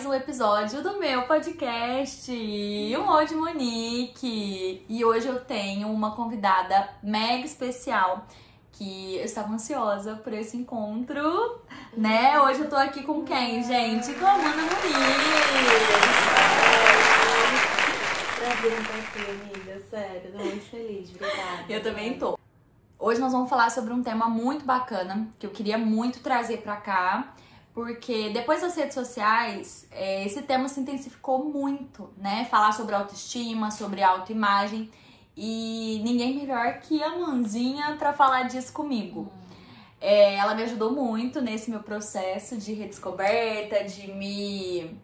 mais um episódio do meu podcast, um Ode Monique. E hoje eu tenho uma convidada mega especial que eu estava ansiosa por esse encontro, né? Hoje eu tô aqui com quem, gente? Com a Amanda Muniz. Prazer estar aqui, amiga. Sério, tô muito feliz. Obrigada. Eu também tô. Hoje nós vamos falar sobre um tema muito bacana que eu queria muito trazer pra cá porque depois das redes sociais, é, esse tema se intensificou muito, né? Falar sobre autoestima, sobre autoimagem e ninguém melhor que a Manzinha para falar disso comigo. É, ela me ajudou muito nesse meu processo de redescoberta, de me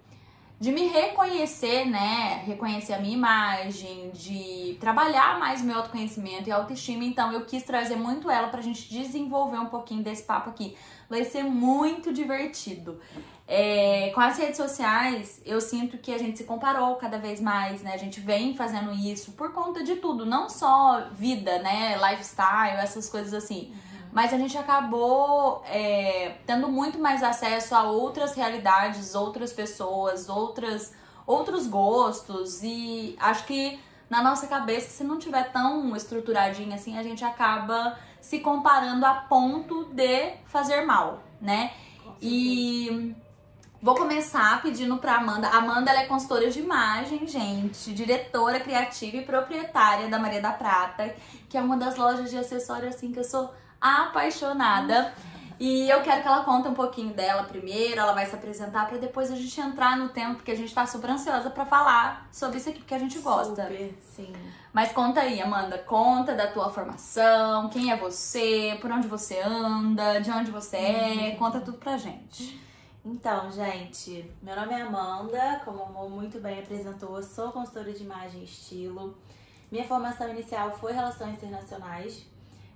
de me reconhecer, né? Reconhecer a minha imagem, de trabalhar mais meu autoconhecimento e autoestima. Então, eu quis trazer muito ela pra gente desenvolver um pouquinho desse papo aqui. Vai ser muito divertido. É, com as redes sociais, eu sinto que a gente se comparou cada vez mais, né? A gente vem fazendo isso por conta de tudo, não só vida, né? Lifestyle, essas coisas assim mas a gente acabou é, tendo muito mais acesso a outras realidades, outras pessoas, outras, outros gostos e acho que na nossa cabeça, se não tiver tão estruturadinho assim, a gente acaba se comparando a ponto de fazer mal, né? E vou começar pedindo pra Amanda. Amanda ela é consultora de imagem, gente, diretora criativa e proprietária da Maria da Prata, que é uma das lojas de acessórios assim que eu sou apaixonada. E eu quero que ela conte um pouquinho dela primeiro, ela vai se apresentar para depois a gente entrar no tempo, porque a gente tá super ansiosa para falar sobre isso aqui, porque a gente gosta. Super, sim. Mas conta aí, Amanda, conta da tua formação, quem é você, por onde você anda, de onde você é, Uhum. conta tudo pra gente. Então, gente, meu nome é Amanda, como Mo muito bem apresentou, eu sou consultora de imagem e estilo. Minha formação inicial foi Relações Internacionais.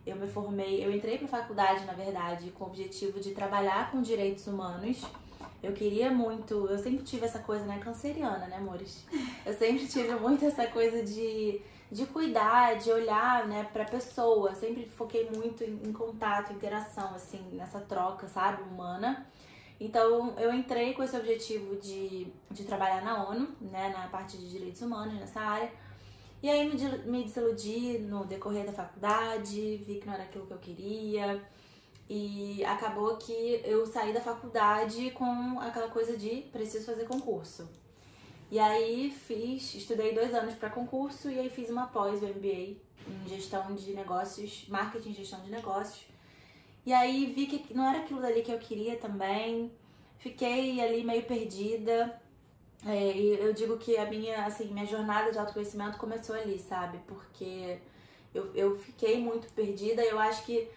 Eu me formei, eu entrei para faculdade, na verdade, com o objetivo de trabalhar com direitos humanos. Eu queria muito, eu sempre tive essa coisa, né, canceriana, né, amores? Eu sempre tive muito essa coisa de, de cuidar, de olhar, né, pra pessoa. Sempre foquei muito em, em contato, interação, assim, nessa troca, sabe, humana. Então, eu entrei com esse objetivo de, de trabalhar na ONU, né, na parte de direitos humanos, nessa área. E aí me, desiludi no decorrer da faculdade, vi que não era aquilo que eu queria. E acabou que eu saí da faculdade com aquela coisa de preciso fazer concurso. E aí fiz, estudei dois anos para concurso e aí fiz uma pós, MBA, em gestão de negócios, marketing e gestão de negócios. E aí vi que não era aquilo dali que eu queria também. Fiquei ali meio perdida. É, eu digo que a minha, assim, minha jornada de autoconhecimento começou ali, sabe? Porque eu, eu fiquei muito perdida. Eu acho que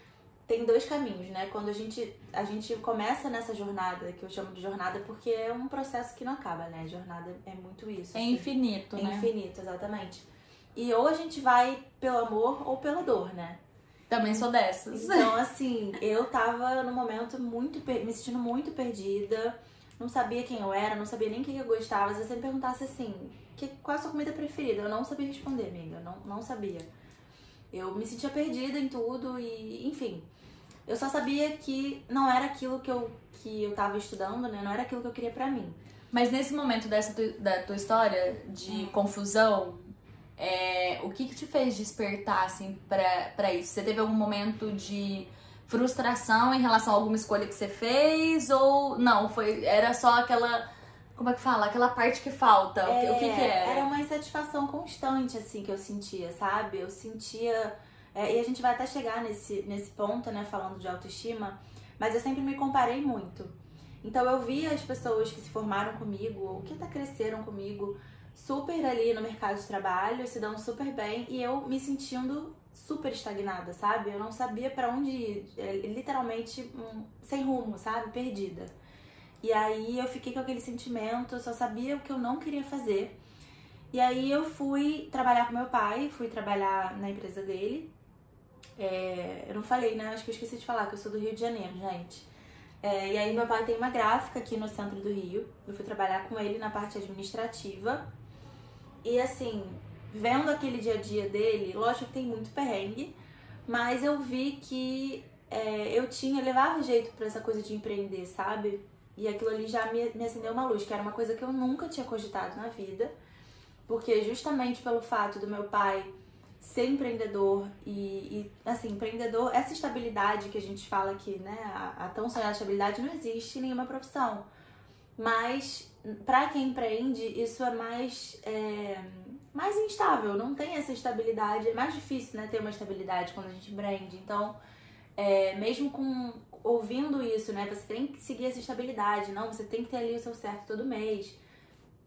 tem dois caminhos, né? Quando a gente, a gente começa nessa jornada, que eu chamo de jornada porque é um processo que não acaba, né? Jornada é muito isso. É assim. infinito, É né? infinito, exatamente. E ou a gente vai pelo amor ou pela dor, né? Também sou dessas. Então, assim, eu tava num momento muito, me sentindo muito perdida, não sabia quem eu era, não sabia nem o que eu gostava. Se você me perguntasse assim, que, qual é a sua comida preferida? Eu não sabia responder, amiga, eu não, não sabia. Eu me sentia perdida em tudo e, enfim, eu só sabia que não era aquilo que eu, que eu tava estudando, né? Não era aquilo que eu queria pra mim. Mas nesse momento dessa tu- da tua história de confusão, é, o que que te fez despertar, assim, pra, pra isso? Você teve algum momento de frustração em relação a alguma escolha que você fez? Ou não, foi, era só aquela, como é que fala? Aquela parte que falta? O que- o que que É, era? uma insatisfação constante, assim, que eu sentia, sabe? Eu sentia. é, e a gente vai até chegar nesse, nesse ponto, né, falando de autoestima, mas eu sempre me comparei muito. Então eu via as pessoas que se formaram comigo, ou que até cresceram comigo, super ali no mercado de trabalho, se dando super bem, e eu me sentindo super estagnada, sabe? Eu não sabia pra onde ir, é, literalmente sem rumo, sabe? Perdida. E aí eu fiquei com aquele sentimento, eu só sabia o que eu não queria fazer. E aí eu fui trabalhar com meu pai, fui trabalhar na empresa dele. É, eu não falei, né? Acho que eu esqueci de falar que eu sou do Rio de Janeiro, gente. É, e aí meu pai tem uma gráfica aqui no centro do Rio. Eu fui trabalhar com ele na parte administrativa. E assim, vendo aquele dia a dia dele, lógico que tem muito perrengue, mas eu vi que é, eu tinha, eu levava jeito pra essa coisa de empreender, sabe? E aquilo ali já me, me acendeu uma luz, que era uma coisa que eu nunca tinha cogitado na vida. Porque justamente pelo fato do meu pai ser empreendedor e, e, assim, empreendedor, essa estabilidade que a gente fala aqui, né? A, a tão sonhada estabilidade não existe em nenhuma profissão. Mas para quem empreende, isso é mais, é, mais instável, não tem essa estabilidade, é mais difícil né, ter uma estabilidade quando a gente empreende. Então, é, mesmo com ouvindo isso, né? Você tem que seguir essa estabilidade, não, você tem que ter ali o seu certo todo mês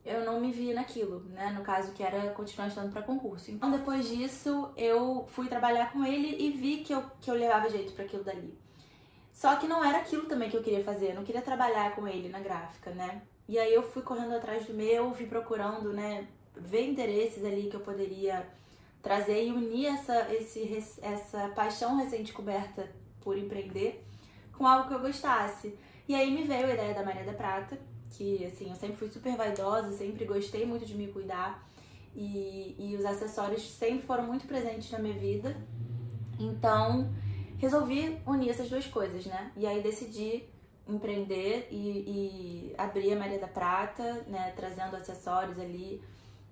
eu não me via naquilo, né? No caso que era continuar estudando para concurso. Então depois disso eu fui trabalhar com ele e vi que eu, que eu levava jeito para aquilo dali. Só que não era aquilo também que eu queria fazer, eu não queria trabalhar com ele na gráfica, né? E aí eu fui correndo atrás do meu, fui procurando, né, ver interesses ali que eu poderia trazer e unir essa, esse, essa paixão recém-descoberta por empreender com algo que eu gostasse. E aí me veio a ideia da Maria da Prata, que assim, eu sempre fui super vaidosa, sempre gostei muito de me cuidar e, e os acessórios sempre foram muito presentes na minha vida. Então, resolvi unir essas duas coisas, né? E aí decidi empreender e, e abrir a Maria da Prata, né? Trazendo acessórios ali,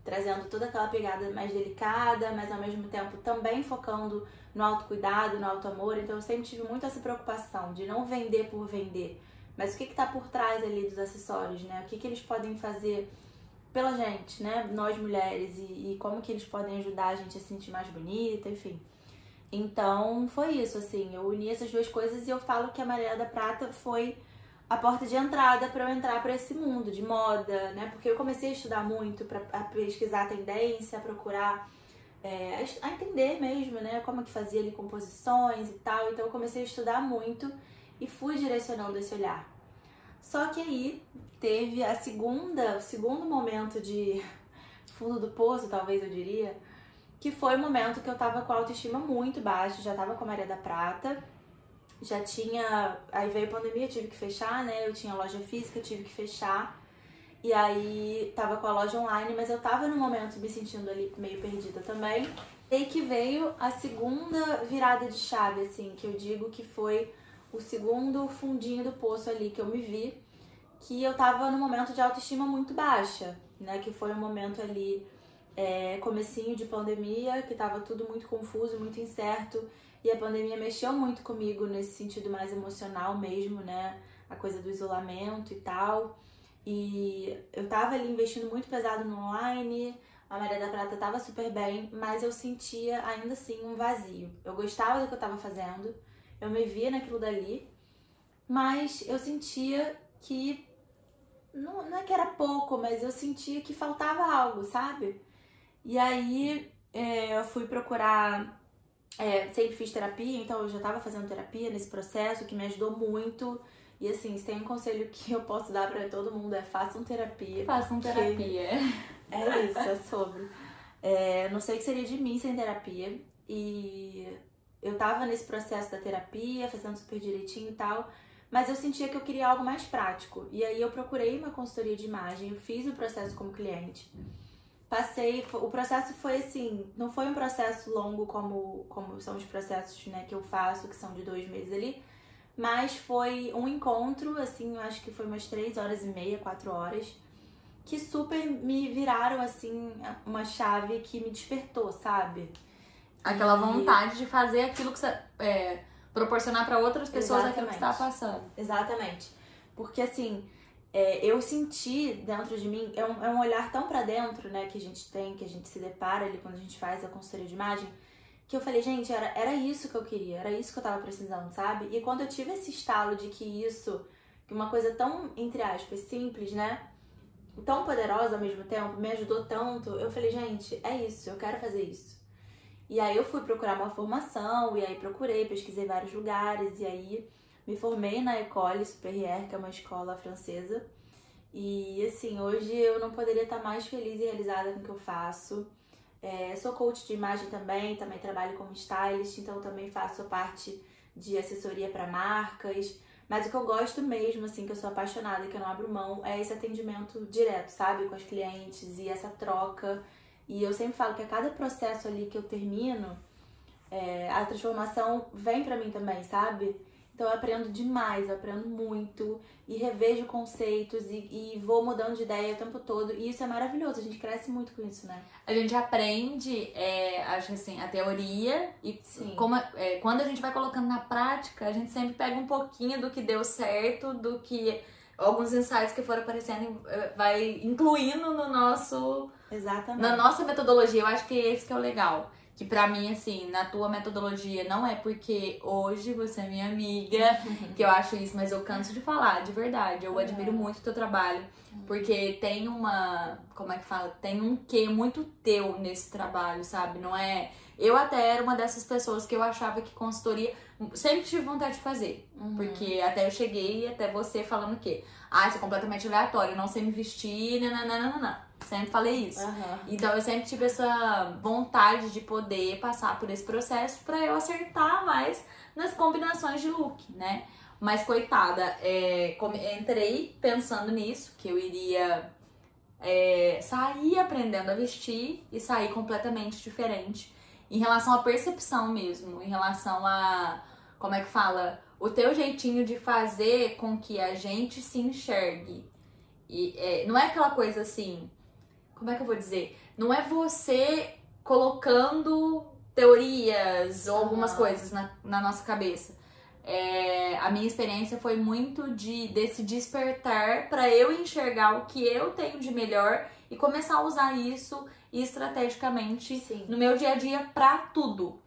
trazendo toda aquela pegada mais delicada, mas ao mesmo tempo também focando no autocuidado, no auto amor. Então eu sempre tive muito essa preocupação de não vender por vender, mas o que está por trás ali dos acessórios, né? O que, que eles podem fazer pela gente, né? Nós mulheres, e, e como que eles podem ajudar a gente a se sentir mais bonita, enfim. Então foi isso, assim, eu uni essas duas coisas e eu falo que a Maria da Prata foi a porta de entrada para eu entrar para esse mundo de moda, né? Porque eu comecei a estudar muito, para pesquisar a tendência, a procurar, é, a entender mesmo, né? Como que fazia ali composições e tal. Então eu comecei a estudar muito e fui direcionando esse olhar. Só que aí teve a segunda, o segundo momento de fundo do poço, talvez eu diria, que foi o momento que eu tava com a autoestima muito baixa, já tava com a Maria da Prata, já tinha. Aí veio a pandemia, tive que fechar, né? Eu tinha loja física, tive que fechar. E aí tava com a loja online, mas eu tava no momento me sentindo ali meio perdida também. E aí que veio a segunda virada de chave, assim, que eu digo que foi o segundo fundinho do poço ali que eu me vi, que eu tava num momento de autoestima muito baixa, né? Que foi um momento ali, é, comecinho de pandemia, que tava tudo muito confuso, muito incerto, e a pandemia mexeu muito comigo nesse sentido mais emocional mesmo, né? A coisa do isolamento e tal. E eu tava ali investindo muito pesado no online, a Maria da Prata tava super bem, mas eu sentia ainda assim um vazio. Eu gostava do que eu tava fazendo, eu me via naquilo dali, mas eu sentia que não, não é que era pouco, mas eu sentia que faltava algo, sabe? E aí é, eu fui procurar, é, sempre fiz terapia, então eu já estava fazendo terapia nesse processo que me ajudou muito. E assim, se tem um conselho que eu posso dar para todo mundo é façam terapia. Façam terapia. É isso, é sobre. É, não sei o que seria de mim sem terapia. E eu tava nesse processo da terapia, fazendo super direitinho e tal, mas eu sentia que eu queria algo mais prático. E aí eu procurei uma consultoria de imagem, eu fiz o processo como cliente. Passei, o processo foi assim, não foi um processo longo como, como são os processos né, que eu faço, que são de dois meses ali, mas foi um encontro, assim, eu acho que foi umas três horas e meia, quatro horas, que super me viraram, assim, uma chave que me despertou, sabe? Aquela vontade de fazer aquilo que você. É, proporcionar para outras pessoas Exatamente. aquilo que você tá passando. Exatamente. Porque assim, é, eu senti dentro de mim, é um, é um olhar tão para dentro, né, que a gente tem, que a gente se depara ali quando a gente faz a consultoria de imagem, que eu falei, gente, era, era isso que eu queria, era isso que eu tava precisando, sabe? E quando eu tive esse estalo de que isso, que uma coisa tão, entre aspas, simples, né? Tão poderosa ao mesmo tempo, me ajudou tanto, eu falei, gente, é isso, eu quero fazer isso. E aí eu fui procurar uma formação, e aí procurei, pesquisei vários lugares, e aí me formei na École Supérieure, que é uma escola francesa. E assim, hoje eu não poderia estar mais feliz e realizada com o que eu faço. É, sou coach de imagem também, também trabalho como stylist, então também faço parte de assessoria para marcas. Mas o que eu gosto mesmo, assim, que eu sou apaixonada, que eu não abro mão, é esse atendimento direto, sabe? Com as clientes e essa troca e eu sempre falo que a cada processo ali que eu termino, é, a transformação vem para mim também, sabe? Então eu aprendo demais, eu aprendo muito e revejo conceitos e, e, vou mudando de ideia o tempo todo. E isso é maravilhoso, a gente cresce muito com isso, né? A gente aprende, é, acho assim, a teoria e como, é, quando a gente vai colocando na prática, a gente sempre pega um pouquinho do que deu certo, do que alguns insights que foram aparecendo, é, vai incluindo no nosso. Exatamente. Na nossa metodologia. Eu acho que esse que é o legal. Que pra mim, assim, na tua metodologia, não é porque hoje você é minha amiga que eu acho isso, mas eu canso de falar, de verdade. Eu admiro muito o teu trabalho. Porque tem uma. Como é que fala? Tem um quê muito teu nesse trabalho, sabe? Não é. Eu até era uma dessas pessoas que eu achava que consultoria. Sempre tive vontade de fazer. Uhum. Porque até eu cheguei até você falando que. Ah, isso é completamente aleatório, não sei me vestir, nananana. Sempre falei isso. Uhum. Então eu sempre tive essa vontade de poder passar por esse processo para eu acertar mais nas combinações de look, né? Mas coitada, é, entrei pensando nisso, que eu iria é, sair aprendendo a vestir e sair completamente diferente em relação à percepção mesmo, em relação a como é que fala? O teu jeitinho de fazer com que a gente se enxergue. E é, não é aquela coisa assim, como é que eu vou dizer? Não é você colocando teorias ou algumas uhum. coisas na, na nossa cabeça. É, a minha experiência foi muito de desse despertar para eu enxergar o que eu tenho de melhor e começar a usar isso estrategicamente Sim. no meu dia a dia para tudo.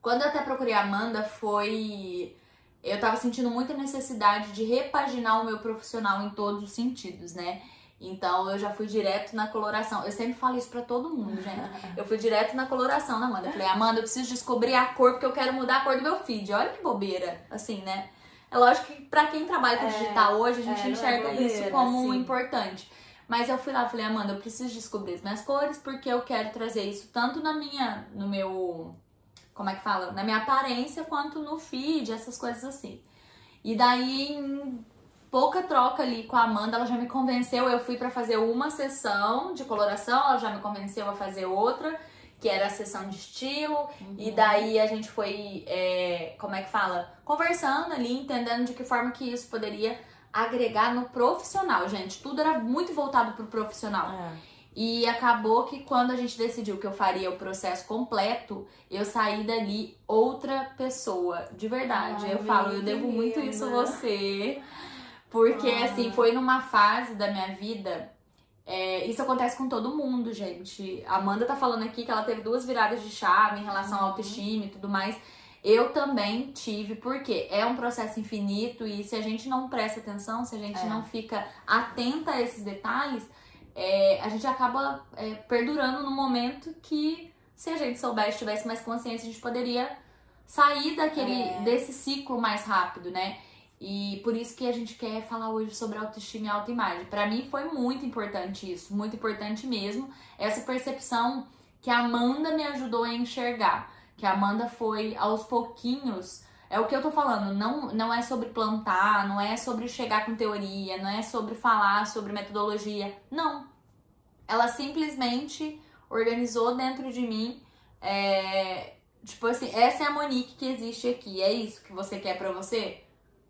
Quando eu até procurei a Amanda foi eu tava sentindo muita necessidade de repaginar o meu profissional em todos os sentidos, né? Então eu já fui direto na coloração. Eu sempre falo isso pra todo mundo, gente. Eu fui direto na coloração na Amanda. Eu falei, Amanda, eu preciso descobrir a cor porque eu quero mudar a cor do meu feed. Olha que bobeira, assim, né? É lógico que pra quem trabalha com é, digital hoje, a gente é, enxerga é bobeira, isso como sim. importante. Mas eu fui lá falei, Amanda, eu preciso descobrir as minhas cores porque eu quero trazer isso tanto na minha, no meu, como é que fala? Na minha aparência quanto no feed, essas coisas assim. E daí, em pouca troca ali com a Amanda, ela já me convenceu. Eu fui para fazer uma sessão de coloração, ela já me convenceu a fazer outra, que era a sessão de estilo. Uhum. E daí a gente foi, é, como é que fala? Conversando ali, entendendo de que forma que isso poderia agregar no profissional, gente. Tudo era muito voltado pro profissional. É. E acabou que quando a gente decidiu que eu faria o processo completo, eu saí dali outra pessoa, de verdade. Ai, eu falo, eu devo muito isso a você. Porque, ah. assim, foi numa fase da minha vida. É, isso acontece com todo mundo, gente. A Amanda tá falando aqui que ela teve duas viradas de chave em relação uhum. ao autoestima e tudo mais. Eu também tive, porque é um processo infinito e se a gente não presta atenção, se a gente é. não fica atenta a esses detalhes, é, a gente acaba é, perdurando no momento que, se a gente soubesse, tivesse mais consciência, a gente poderia sair daquele é. desse ciclo mais rápido, né? E por isso que a gente quer falar hoje sobre autoestima e autoimagem. Para mim foi muito importante isso, muito importante mesmo, essa percepção que a Amanda me ajudou a enxergar, que a Amanda foi aos pouquinhos é o que eu tô falando, não, não é sobre plantar, não é sobre chegar com teoria, não é sobre falar sobre metodologia. Não. Ela simplesmente organizou dentro de mim. É, tipo assim, essa é a Monique que existe aqui. É isso que você quer para você?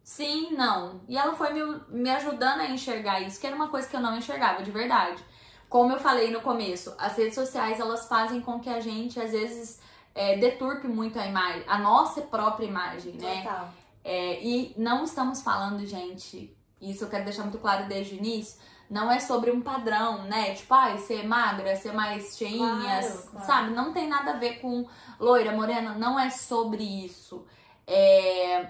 Sim, não. E ela foi me, me ajudando a enxergar isso, que era uma coisa que eu não enxergava de verdade. Como eu falei no começo, as redes sociais elas fazem com que a gente às vezes é, deturpe muito a imagem, a nossa própria imagem, né? Total. É, e não estamos falando, gente, isso eu quero deixar muito claro desde o início, não é sobre um padrão, né? Tipo, ai, ser magra, ser mais cheinha, claro, claro. sabe? Não tem nada a ver com loira, morena, não é sobre isso. É,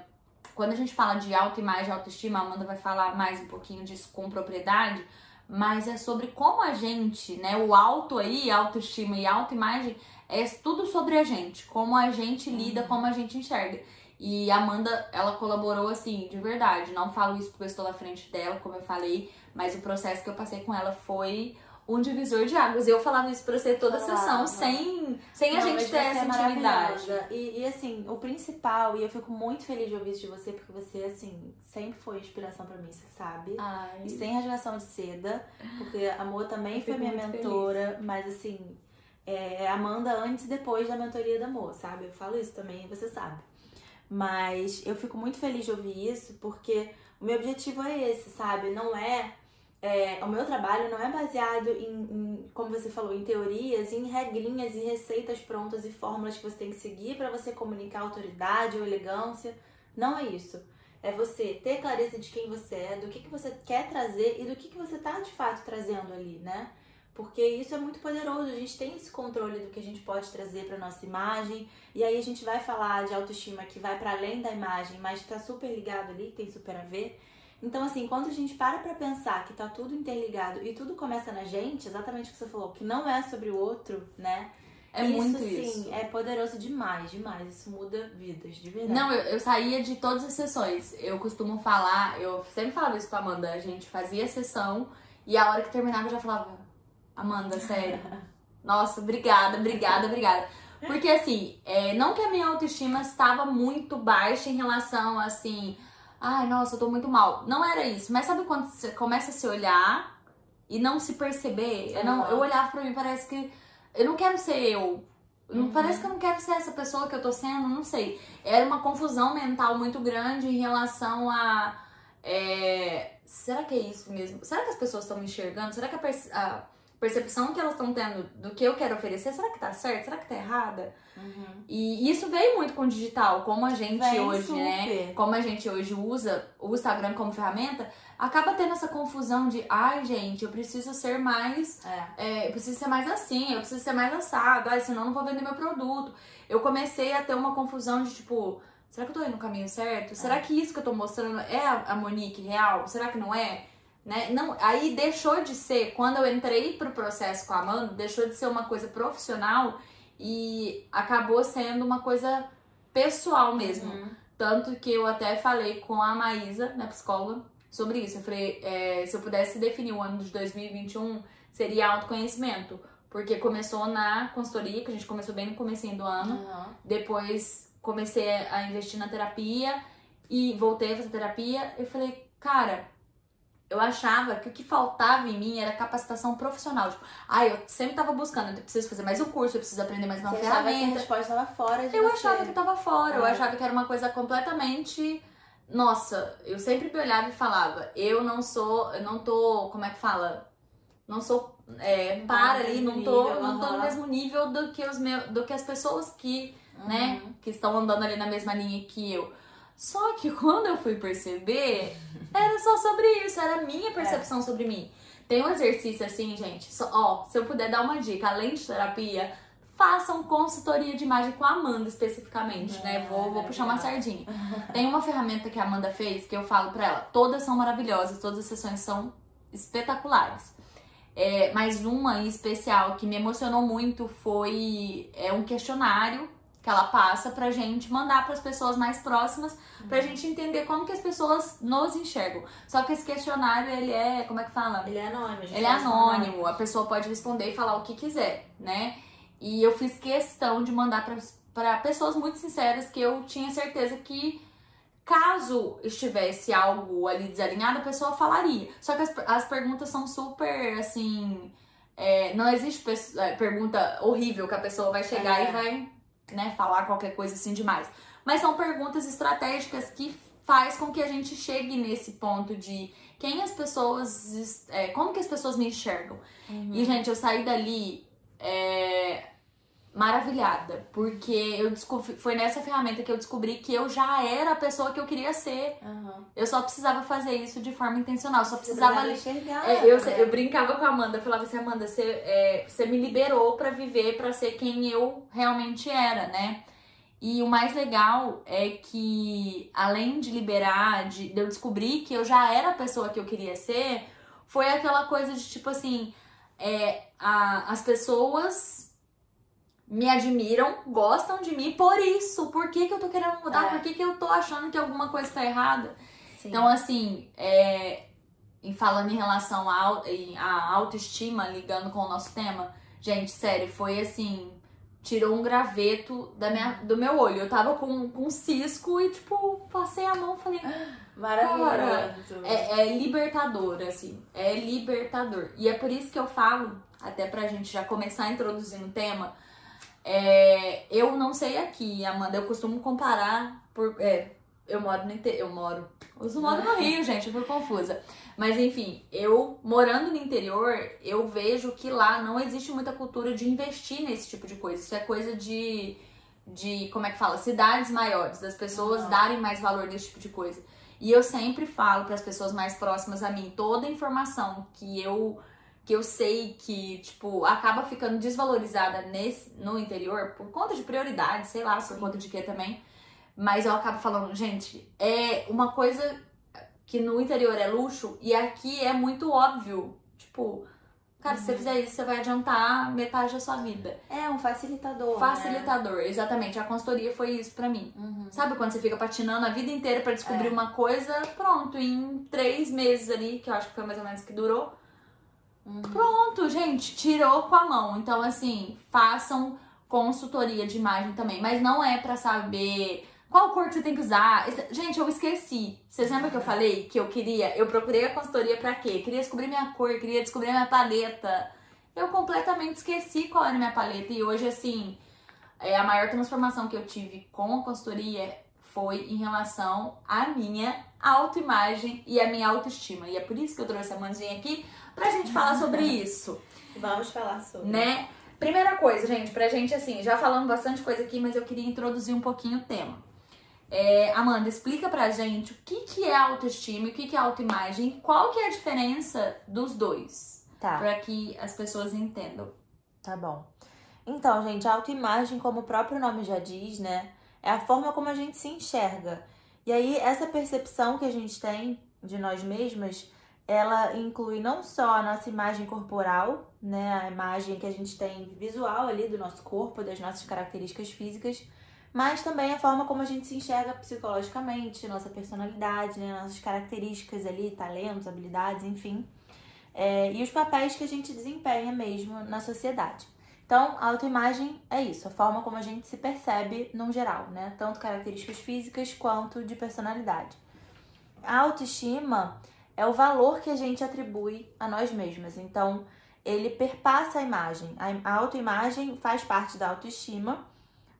quando a gente fala de autoimagem, autoestima, a Amanda vai falar mais um pouquinho disso com propriedade, mas é sobre como a gente, né, o auto aí, autoestima e autoimagem, é tudo sobre a gente, como a gente lida, uhum. como a gente enxerga. E a Amanda, ela colaborou assim, de verdade. Não falo isso porque eu estou na frente dela, como eu falei, mas o processo que eu passei com ela foi um divisor de águas. Eu falava isso pra você toda a sessão, sem, sem não, a gente ter essa intimidade. E, e, assim, o principal, e eu fico muito feliz de ouvir isso de você, porque você, assim, sempre foi inspiração pra mim, você sabe? Ai. E sem rasgação de seda, porque a Amor também foi minha mentora, feliz. mas assim, é, Amanda antes e depois da mentoria da Amor, sabe? Eu falo isso também, você sabe. Mas eu fico muito feliz de ouvir isso, porque o meu objetivo é esse, sabe? Não é, é o meu trabalho não é baseado em, em, como você falou, em teorias, em regrinhas e receitas prontas e fórmulas que você tem que seguir para você comunicar autoridade ou elegância. Não é isso. É você ter clareza de quem você é, do que, que você quer trazer e do que, que você tá de fato trazendo ali, né? Porque isso é muito poderoso, a gente tem esse controle do que a gente pode trazer para nossa imagem. E aí a gente vai falar de autoestima que vai para além da imagem, mas está super ligado ali, tem super a ver. Então, assim, quando a gente para pra pensar que tá tudo interligado e tudo começa na gente, exatamente o que você falou, que não é sobre o outro, né? É isso, muito sim, isso. é poderoso demais, demais. Isso muda vidas, de verdade. Não, eu, eu saía de todas as sessões. Eu costumo falar, eu sempre falava isso com a Amanda, a gente fazia a sessão e a hora que terminava eu já falava, Amanda, sério. Nossa, obrigada, obrigada, obrigada. Porque assim, é, não que a minha autoestima estava muito baixa em relação assim, ai, nossa, eu tô muito mal. Não era isso. Mas sabe quando você começa a se olhar e não se perceber? Eu, não, eu olhava pra mim, parece que eu não quero ser eu. Não, Uhum. Parece que eu não quero ser essa pessoa que eu tô sendo, não sei. Era uma confusão mental muito grande em relação a. é, será que é isso mesmo? Será que as pessoas estão me enxergando? Será que a, a percepção que elas estão tendo do que eu quero oferecer, será que tá certo? Será que tá errada? Uhum. E isso veio muito com o digital, como a gente Vem hoje, né? super. Como a gente hoje usa o Instagram como ferramenta, acaba tendo essa confusão de, ai, gente, eu preciso ser mais É. é, eu preciso ser mais assim, eu preciso ser mais assado, ai, senão eu não vou vender meu produto. Eu comecei a ter uma confusão de tipo, será que eu tô indo no caminho certo? Será que isso que eu tô mostrando é a Monique real? Será que não é? Né? Não, aí deixou de ser, quando eu entrei pro processo com a Amanda, deixou de ser uma coisa profissional e acabou sendo uma coisa pessoal mesmo. Uhum. Tanto que eu até falei com a Maísa, minha psicóloga, sobre isso. Eu falei, é, se eu pudesse definir o ano de 2021, seria autoconhecimento. Porque começou na consultoria, que a gente começou bem no comecinho do ano. Uhum. Depois comecei a investir na terapia e voltei a fazer terapia. Eu falei, cara, eu achava que o que faltava em mim era capacitação profissional. Tipo, ah, eu sempre tava buscando, eu preciso fazer mais um curso, eu preciso aprender mais uma Você achava que a ferramenta. resposta estava fora de Eu você. achava que tava fora, eu É. achava que era uma coisa completamente. Nossa, eu sempre me olhava e falava, eu não sou, eu não tô, como é que fala? Não sou é, Não para ali, não tô, nível, não tô no mesmo nível do que os meus, do que as pessoas que, né, Uhum. que estão andando ali na mesma linha que eu. Só que quando eu fui perceber, era só sobre isso, era a minha percepção sobre mim. Tem um exercício assim, gente, só- ó, se eu puder dar uma dica, além de terapia, façam consultoria de imagem com a Amanda especificamente, né? Vou, vou puxar uma sardinha. Tem uma ferramenta que a Amanda fez que eu falo pra ela, todas são maravilhosas, todas as sessões são espetaculares. É, mas uma em especial que me emocionou muito foi é um questionário que ela passa pra gente mandar pras pessoas mais próximas pra gente entender como que as pessoas nos enxergam. Só que esse questionário, ele é, como é que fala? Ele é anônimo. Ele é anônimo, a pessoa pode responder e falar o que quiser, né? E eu fiz questão de mandar para pessoas muito sinceras que eu tinha certeza que caso estivesse algo ali desalinhado, a pessoa falaria. Só que as, as perguntas são super assim. é, não existe é, pergunta horrível que a pessoa vai chegar É. e vai né, falar qualquer coisa assim demais. Mas são perguntas estratégicas que faz com que a gente chegue nesse ponto de quem as pessoas. es- é, como que as pessoas me enxergam. Uhum. E, gente, eu saí dali é, maravilhada, porque eu descobri, foi nessa ferramenta que eu descobri que eu já era a pessoa que eu queria ser. Uhum. Eu só precisava fazer isso de forma intencional, só precisava. precisava enxergar. É, eu, né? eu brincava com a Amanda, falava assim, Amanda, você, é, você me liberou pra viver, pra ser quem eu realmente era, né? E o mais legal é que, além de liberar, de, de eu descobrir que eu já era a pessoa que eu queria ser, foi aquela coisa de tipo assim: é, a- as pessoas me admiram, gostam de mim por isso. Por que, que eu tô querendo mudar? É. Por que, que eu tô achando que alguma coisa tá errada? Sim. Então, assim, é, em falando em relação à autoestima, ligando com o nosso tema, gente, sério, foi assim, tirou um graveto da minha, do meu olho. Eu tava com, com um cisco e, tipo, passei a mão e falei, Maravilhoso. é, é libertador, assim, é libertador. E é por isso que eu falo, até pra gente já começar a introduzir no tema, É, eu não sei aqui, Amanda, eu costumo comparar por. É, eu moro no interior. Eu moro. Eu moro no Rio, gente, eu fui confusa. Mas enfim, eu morando no interior, eu vejo que lá não existe muita cultura de investir nesse tipo de coisa. Isso é coisa de. de como é que fala? Cidades maiores, das pessoas uhum. darem mais valor nesse tipo de coisa. E eu sempre falo para as pessoas mais próximas a mim, toda a informação que eu que eu sei que, tipo, acaba ficando desvalorizada nesse, no interior por conta de prioridade, sei lá, por conta de quê também. Mas eu acabo falando, gente, é uma coisa que no interior é luxo e aqui é muito óbvio. Tipo, cara, uhum. se você uhum. fizer isso, você vai adiantar metade da sua vida. É um facilitador. Facilitador, né? exatamente. A consultoria foi isso pra mim. Uhum. Sabe quando você fica patinando a vida inteira para descobrir é. uma coisa? Pronto, em três meses ali, que eu acho que foi mais ou menos que durou Uhum. Pronto, gente, tirou com a mão. Então, assim, façam consultoria de imagem também. Mas não é para saber qual cor que você tem que usar. Gente, eu esqueci. Vocês lembram que eu falei que eu queria? Eu procurei a consultoria para quê? Queria descobrir minha cor, queria descobrir minha paleta. Eu completamente esqueci qual era minha paleta. E hoje, assim, é, a maior transformação que eu tive com a consultoria foi em relação à minha autoimagem e à minha autoestima. E é por isso que eu trouxe a Mandinha aqui pra gente falar sobre isso. Vamos falar sobre. Né? Primeira coisa, gente, pra gente assim, já falamos bastante coisa aqui, mas eu queria introduzir um pouquinho o tema. É, Amanda, explica pra gente o que, que é autoestima e o que, que é autoimagem e qual que é a diferença dos dois. Tá. Pra que as pessoas entendam. Tá bom. Então, gente, a autoimagem, como o próprio nome já diz, né? É a forma como a gente se enxerga. E aí, essa percepção que a gente tem de nós mesmas ela inclui não só a nossa imagem corporal, né, a imagem que a gente tem visual ali do nosso corpo, das nossas características físicas, mas também a forma como a gente se enxerga psicologicamente, nossa personalidade, né, nossas características ali, talentos, habilidades, enfim, é, e os papéis que a gente desempenha mesmo na sociedade. Então, a autoimagem é isso, a forma como a gente se percebe no geral, né, tanto características físicas quanto de personalidade. A autoestima é o valor que a gente atribui a nós mesmas. Então, ele perpassa a imagem. A autoimagem faz parte da autoestima,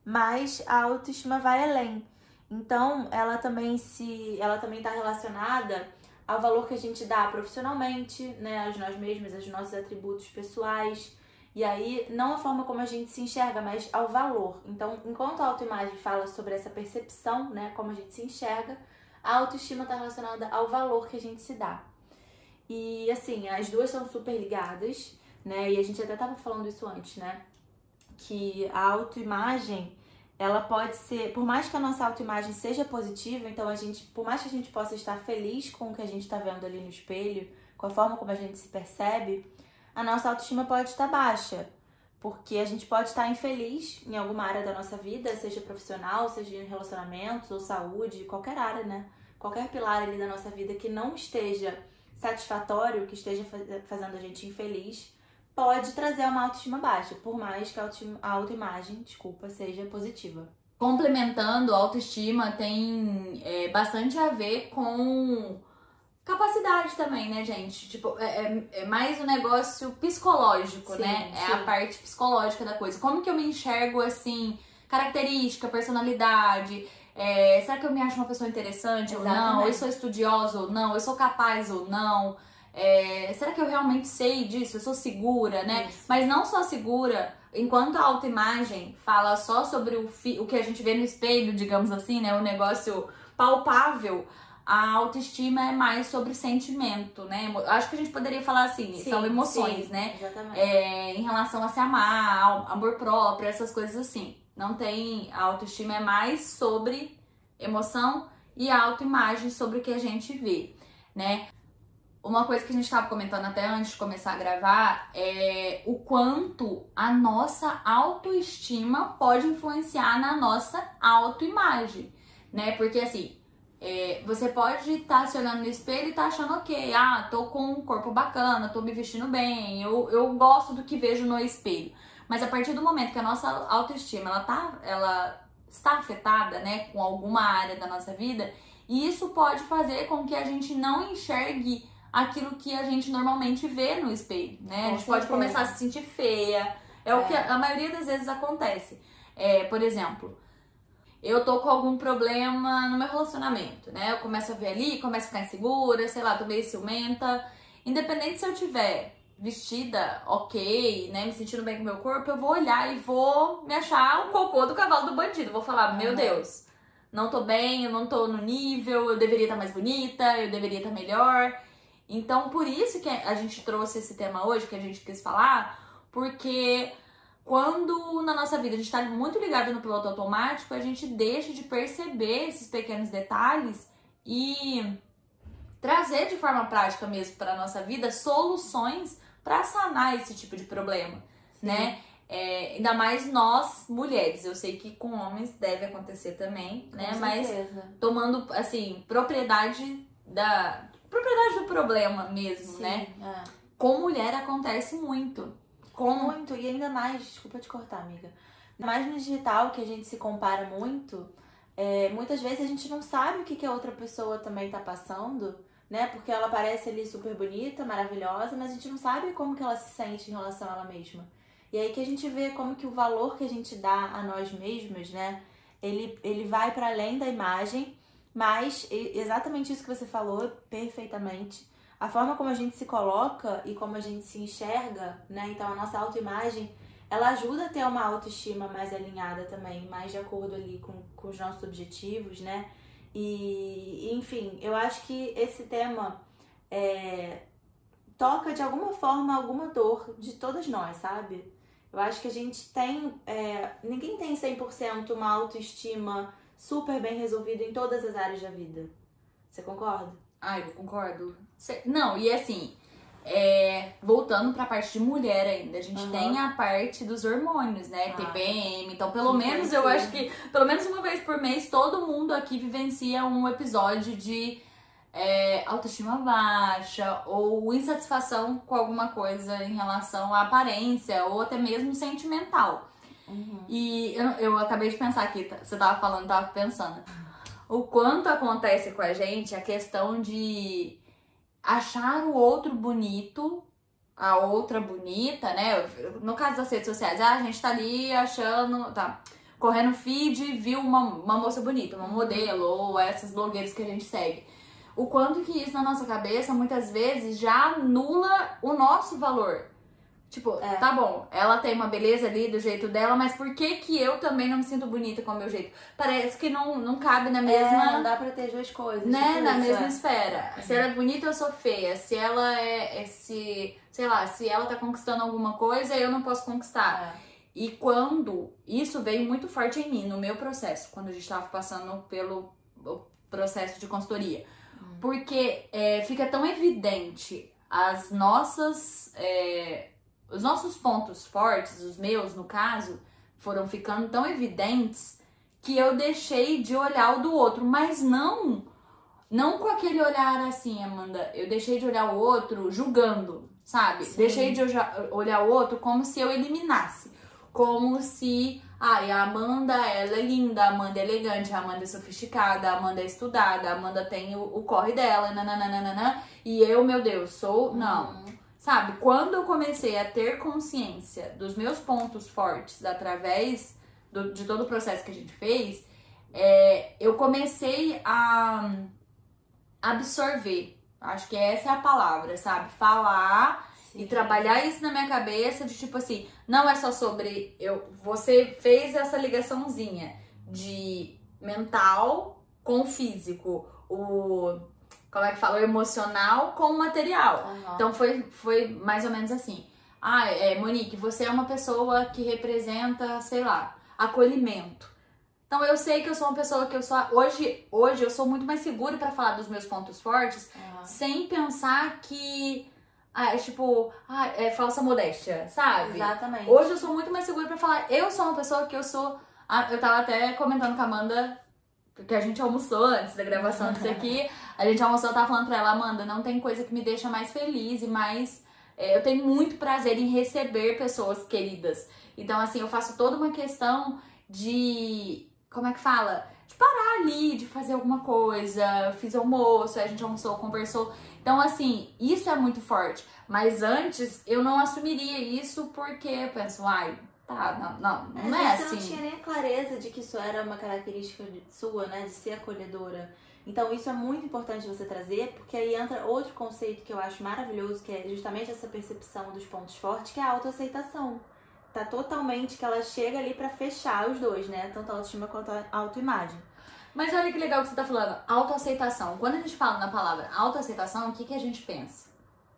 mas a autoestima vai além. Então, ela também se, ela também está relacionada ao valor que a gente dá profissionalmente, né, a nós mesmos, aos nossos atributos pessoais. E aí, não a forma como a gente se enxerga, mas ao valor. Então, enquanto a autoimagem fala sobre essa percepção, né, como a gente se enxerga, a autoestima está relacionada ao valor que a gente se dá. E assim, as duas são super ligadas, né? E a gente até tava falando isso antes, né? Que a autoimagem, ela pode ser, por mais que a nossa autoimagem seja positiva, então a gente, por mais que a gente possa estar feliz com o que a gente está vendo ali no espelho, com a forma como a gente se percebe, a nossa autoestima pode estar baixa. Porque a gente pode estar infeliz em alguma área da nossa vida, seja profissional, seja em relacionamentos ou saúde, qualquer área, né? Qualquer pilar ali da nossa vida que não esteja satisfatório, que esteja fazendo a gente infeliz, pode trazer uma autoestima baixa, por mais que a autoimagem, desculpa, seja positiva. Complementando, a autoestima tem é, bastante a ver com Capacidade também, né, gente? Tipo, é, é, é mais um negócio psicológico, sim, né? Sim. É a parte psicológica da coisa. Como que eu me enxergo, assim, característica, personalidade? É, será que eu me acho uma pessoa interessante Exatamente. ou não? Eu sou estudiosa ou não? Eu sou capaz ou não? É, será que eu realmente sei disso? Eu sou segura, né? Isso. Mas não só segura, enquanto a autoimagem fala só sobre o, o que a gente vê no espelho, digamos assim, né? O negócio palpável a autoestima é mais sobre sentimento, né? Acho que a gente poderia falar assim, sim, são emoções, sim, né? Exatamente. É, em relação a se amar, amor próprio, essas coisas assim. Não tem. A autoestima é mais sobre emoção e autoimagem sobre o que a gente vê, né? Uma coisa que a gente estava comentando até antes de começar a gravar é o quanto a nossa autoestima pode influenciar na nossa autoimagem, né? Porque assim, é, você pode estar tá se olhando no espelho e tá achando ok, ah, tô com um corpo bacana, tô me vestindo bem, eu, eu gosto do que vejo no espelho. Mas a partir do momento que a nossa autoestima ela tá, ela está afetada, né, com alguma área da nossa vida, isso pode fazer com que a gente não enxergue aquilo que a gente normalmente vê no espelho, né? Com a gente certeza. pode começar a se sentir feia, É, o que a maioria das vezes acontece. É, por exemplo, eu tô com algum problema no meu relacionamento, né? Eu começo a ver ali, começo a ficar insegura, sei lá, tô meio ciumenta. Independente se eu tiver vestida ok, né, me sentindo bem com o meu corpo, eu vou olhar e vou me achar um cocô do cavalo do bandido. Vou falar, meu Deus, não tô bem, eu não tô no nível, eu deveria estar tá mais bonita, eu deveria estar tá melhor. Então, por isso que a gente trouxe esse tema hoje, que a gente quis falar, porque quando na nossa vida a gente está muito ligado no piloto automático, a gente deixa de perceber esses pequenos detalhes e trazer de forma prática mesmo para nossa vida soluções para sanar esse tipo de problema, Sim. né? É, ainda mais nós mulheres. Eu sei que com homens deve acontecer também, né? Com Mas certeza. tomando assim propriedade da propriedade do problema mesmo, Sim, né? É. Com mulher acontece muito. Com Muito, e ainda mais, desculpa te cortar, amiga. Mais no digital, que a gente se compara muito, é, muitas vezes a gente não sabe o que, que a outra pessoa também tá passando né? Porque ela parece ali super bonita, maravilhosa, mas a gente não sabe como que ela se sente em relação a ela mesma. E aí que a gente vê como que o valor que a gente dá a nós mesmos, né? Ele, ele vai para além da imagem, mas exatamente isso que você falou perfeitamente. A forma como a gente se coloca e como a gente se enxerga, né? Então a nossa autoimagem, ela ajuda a ter uma autoestima mais alinhada também, mais de acordo ali com, com os nossos objetivos, né? E, enfim, eu acho que esse tema é, toca de alguma forma alguma dor de todas nós, sabe? Eu acho que a gente tem. É, ninguém tem 100% uma autoestima super bem resolvida em todas as áreas da vida. Você concorda? Ah, eu concordo. Não, e assim, é, voltando para a parte de mulher ainda, a gente uhum. tem a parte dos hormônios, né? Ah, TPM. Então, pelo menos eu acho que, pelo menos uma vez por mês, todo mundo aqui vivencia um episódio de é, autoestima baixa ou insatisfação com alguma coisa em relação à aparência ou até mesmo sentimental. Uhum. E eu, eu acabei de pensar aqui, tá, você tava falando, tava pensando. O quanto acontece com a gente a questão de achar o outro bonito, a outra bonita, né? No caso das redes sociais, ah, a gente tá ali achando, tá, correndo feed e viu uma, uma moça bonita, uma modelo, ou essas blogueiras que a gente segue. O quanto que isso na nossa cabeça muitas vezes já anula o nosso valor. Tipo, é. tá bom, ela tem uma beleza ali do jeito dela, mas por que que eu também não me sinto bonita com o meu jeito? Parece que não, não cabe na mesma... É, não dá pra ter duas coisas. Né, tipo na isso, mesma é. esfera. Se ela é bonita, eu sou feia. Se ela é, é se... Sei lá, se ela tá conquistando alguma coisa, eu não posso conquistar. É. E quando... Isso veio muito forte em mim, no meu processo. Quando a gente tava passando pelo processo de consultoria. Hum. Porque é, fica tão evidente as nossas... Os nossos pontos fortes, os meus no caso, foram ficando tão evidentes que eu deixei de olhar o do outro, mas não não com aquele olhar assim, Amanda. Eu deixei de olhar o outro julgando, sabe? Sim. Deixei de olhar o outro como se eu eliminasse, como se Ai, ah, a Amanda, ela é linda, a Amanda é elegante, a Amanda é sofisticada, a Amanda é estudada, a Amanda tem o, o corre dela, nananana, e eu, meu Deus, sou. Não. Uhum. Sabe, quando eu comecei a ter consciência dos meus pontos fortes através do, de todo o processo que a gente fez, é, eu comecei a absorver. Acho que essa é a palavra, sabe? Falar Sim. e trabalhar isso na minha cabeça de tipo assim, não é só sobre eu. Você fez essa ligaçãozinha de mental com físico. O como é que fala, o emocional com o material. Uhum. Então foi, foi mais ou menos assim. Ah, é, Monique, você é uma pessoa que representa, sei lá, acolhimento. Então eu sei que eu sou uma pessoa que eu sou hoje, hoje eu sou muito mais segura para falar dos meus pontos fortes, uhum. sem pensar que ah, é tipo, ah, é falsa modéstia, sabe? Exatamente. Hoje eu sou muito mais segura para falar, eu sou uma pessoa que eu sou, ah, eu tava até comentando com a Amanda porque a gente almoçou antes da gravação disso aqui. A gente almoçou, eu tava falando pra ela, Amanda, não tem coisa que me deixa mais feliz e mais. É, eu tenho muito prazer em receber pessoas queridas. Então, assim, eu faço toda uma questão de. Como é que fala? De parar ali de fazer alguma coisa, fiz almoço, a gente almoçou, conversou. Então, assim, isso é muito forte. Mas antes eu não assumiria isso porque eu penso, ai, tá, não, não, não é, você assim. não tinha nem a clareza de que isso era uma característica de- sua, né? De ser acolhedora. Então isso é muito importante você trazer, porque aí entra outro conceito que eu acho maravilhoso, que é justamente essa percepção dos pontos fortes, que é a autoaceitação. Tá totalmente que ela chega ali pra fechar os dois, né? Tanto a autoestima quanto a autoimagem. Mas olha que legal que você tá falando, autoaceitação. Quando a gente fala na palavra autoaceitação, o que, que a gente pensa?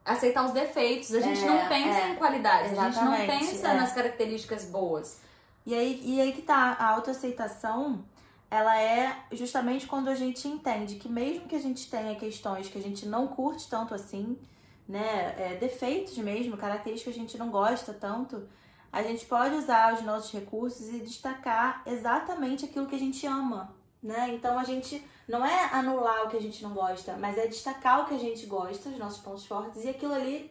Aceitar os defeitos. A gente É, não pensa é, em qualidades, a gente não pensa é. nas características boas. E aí, e aí que tá, a autoaceitação, ela é justamente quando a gente entende que mesmo que a gente tenha questões que a gente não curte tanto assim, né, é, defeitos mesmo, características que a gente não gosta tanto, a gente pode usar os nossos recursos e destacar exatamente aquilo que a gente ama, né? Então a gente não é anular o que a gente não gosta, mas é destacar o que a gente gosta, os nossos pontos fortes e aquilo ali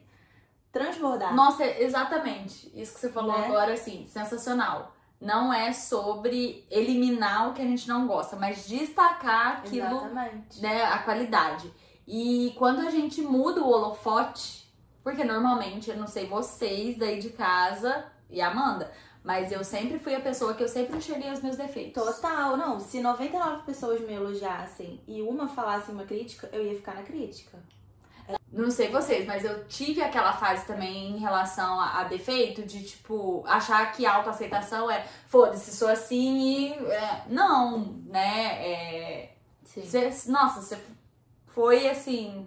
transbordar. Nossa, exatamente. Isso que você falou Né? agora, assim, sensacional. Não é sobre eliminar o que a gente não gosta, mas destacar aquilo Exatamente. né, a qualidade. E quando a gente muda o holofote, porque normalmente, eu não sei vocês daí de casa e a Amanda, mas eu sempre fui a pessoa que eu sempre enxerguei os meus defeitos. Total, não. Se 99 pessoas me elogiassem e uma falasse uma crítica, eu ia ficar na crítica. Não sei vocês, mas eu tive aquela fase também em relação a, a defeito, de tipo, achar que autoaceitação é foda-se, sou assim e. é, não, né? É. Cê- nossa, você foi assim,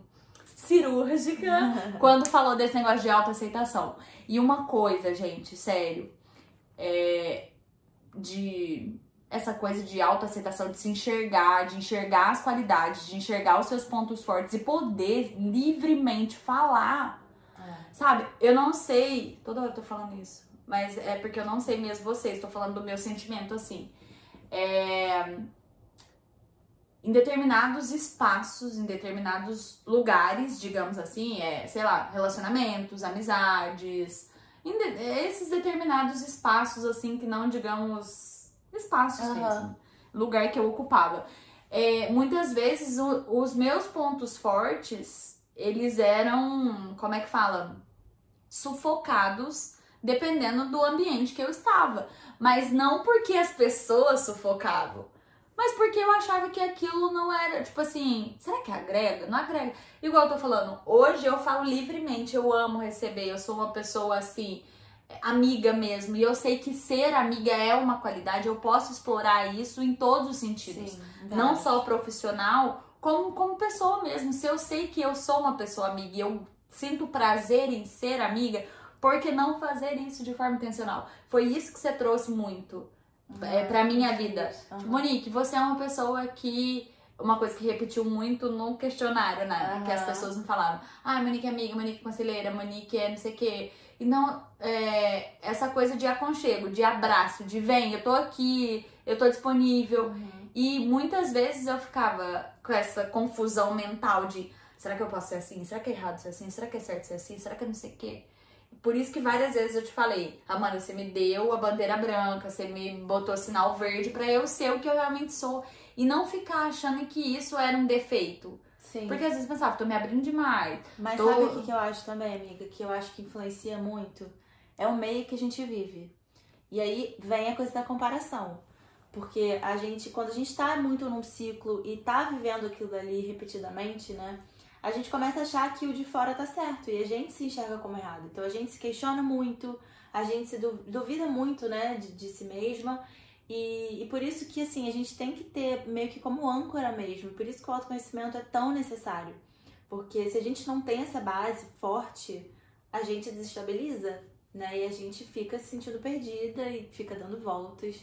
cirúrgica quando falou desse negócio de autoaceitação. E uma coisa, gente, sério, é de essa coisa de autoaceitação, de se enxergar, de enxergar as qualidades, de enxergar os seus pontos fortes e poder livremente falar. É. Sabe, eu não sei, toda hora eu tô falando isso, mas é porque eu não sei mesmo vocês, tô falando do meu sentimento assim. É, em determinados espaços, em determinados lugares, digamos assim, é, sei lá, relacionamentos, amizades, de- esses determinados espaços assim que não, digamos, espaços Aham. mesmo, lugar que eu ocupava. É, muitas vezes o- os meus pontos fortes, eles eram, como é que fala? Sufocados dependendo do ambiente que eu estava. Mas não porque as pessoas sufocavam, mas porque eu achava que aquilo não era, tipo assim, será que agrega? Não agrega. Igual eu tô falando, hoje eu falo livremente, eu amo receber, eu sou uma pessoa assim, amiga mesmo, e eu sei que ser amiga é uma qualidade, eu posso explorar isso em todos os sentidos. Sim, Não só profissional, como, como pessoa mesmo. Se eu sei que eu sou uma pessoa amiga e eu sinto prazer em ser amiga, por que não fazer isso de forma intencional? Foi isso que você trouxe muito é, pra minha vida. Aham. Monique, você é uma pessoa que. Uma coisa que repetiu muito no questionário, né? Aham. Que as pessoas me falavam. Ah, Monique é amiga, Monique é conselheira, Monique é não sei o quê. Então, é, essa coisa de aconchego, de abraço, de vem, eu tô aqui, eu tô disponível. Uhum. E muitas vezes eu ficava com essa confusão mental de será que eu posso ser assim? Será que é errado ser assim? Será que é certo ser assim? Será que é não sei o quê? Por isso que várias vezes eu te falei, Amanda, você me deu a bandeira branca, você me botou sinal verde pra eu ser o que eu realmente sou. E não ficar achando que isso era um defeito. Sim. Porque às vezes pensava, tô me abrindo demais. Mas Tô- sabe o que, que eu acho também, amiga? Que eu acho que influencia muito? É o meio que a gente vive. E aí vem a coisa da comparação. Porque a gente, quando a gente tá muito num ciclo e tá vivendo aquilo ali repetidamente, né? A gente começa a achar que o de fora tá certo e a gente se enxerga como errado. Então a gente se questiona muito, a gente se du- duvida muito, né, de, de si mesma. E, e por isso que, assim, a gente tem que ter meio que como âncora mesmo. Por isso que o autoconhecimento é tão necessário. Porque se a gente não tem essa base forte, a gente desestabiliza, né? E a gente fica se sentindo perdida e fica dando voltas.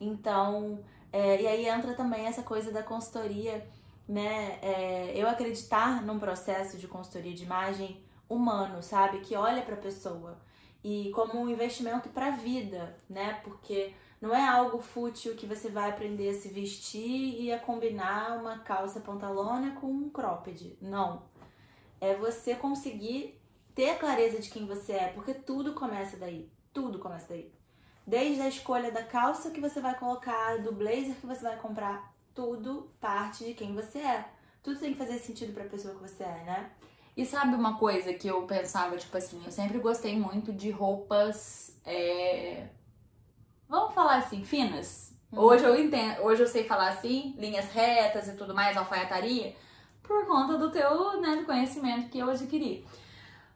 Então, é, e aí entra também essa coisa da consultoria, né? É, eu acreditar num processo de consultoria de imagem humano, sabe? Que olha pra pessoa e como um investimento pra vida, né? Porque não é algo fútil que você vai aprender a se vestir e a combinar uma calça pantalona com um cropped. Não. É você conseguir ter a clareza de quem você é, porque tudo começa daí. Tudo começa daí. Desde a escolha da calça que você vai colocar, do blazer que você vai comprar, tudo parte de quem você é. Tudo tem que fazer sentido pra pessoa que você é, né? E sabe uma coisa que eu pensava, tipo assim, eu sempre gostei muito de roupas. É... Vamos falar assim, finas. Uhum. Hoje eu entendo, hoje eu sei falar assim, linhas retas e tudo mais, alfaiataria, por conta do teu, né, do conhecimento que eu adquiri.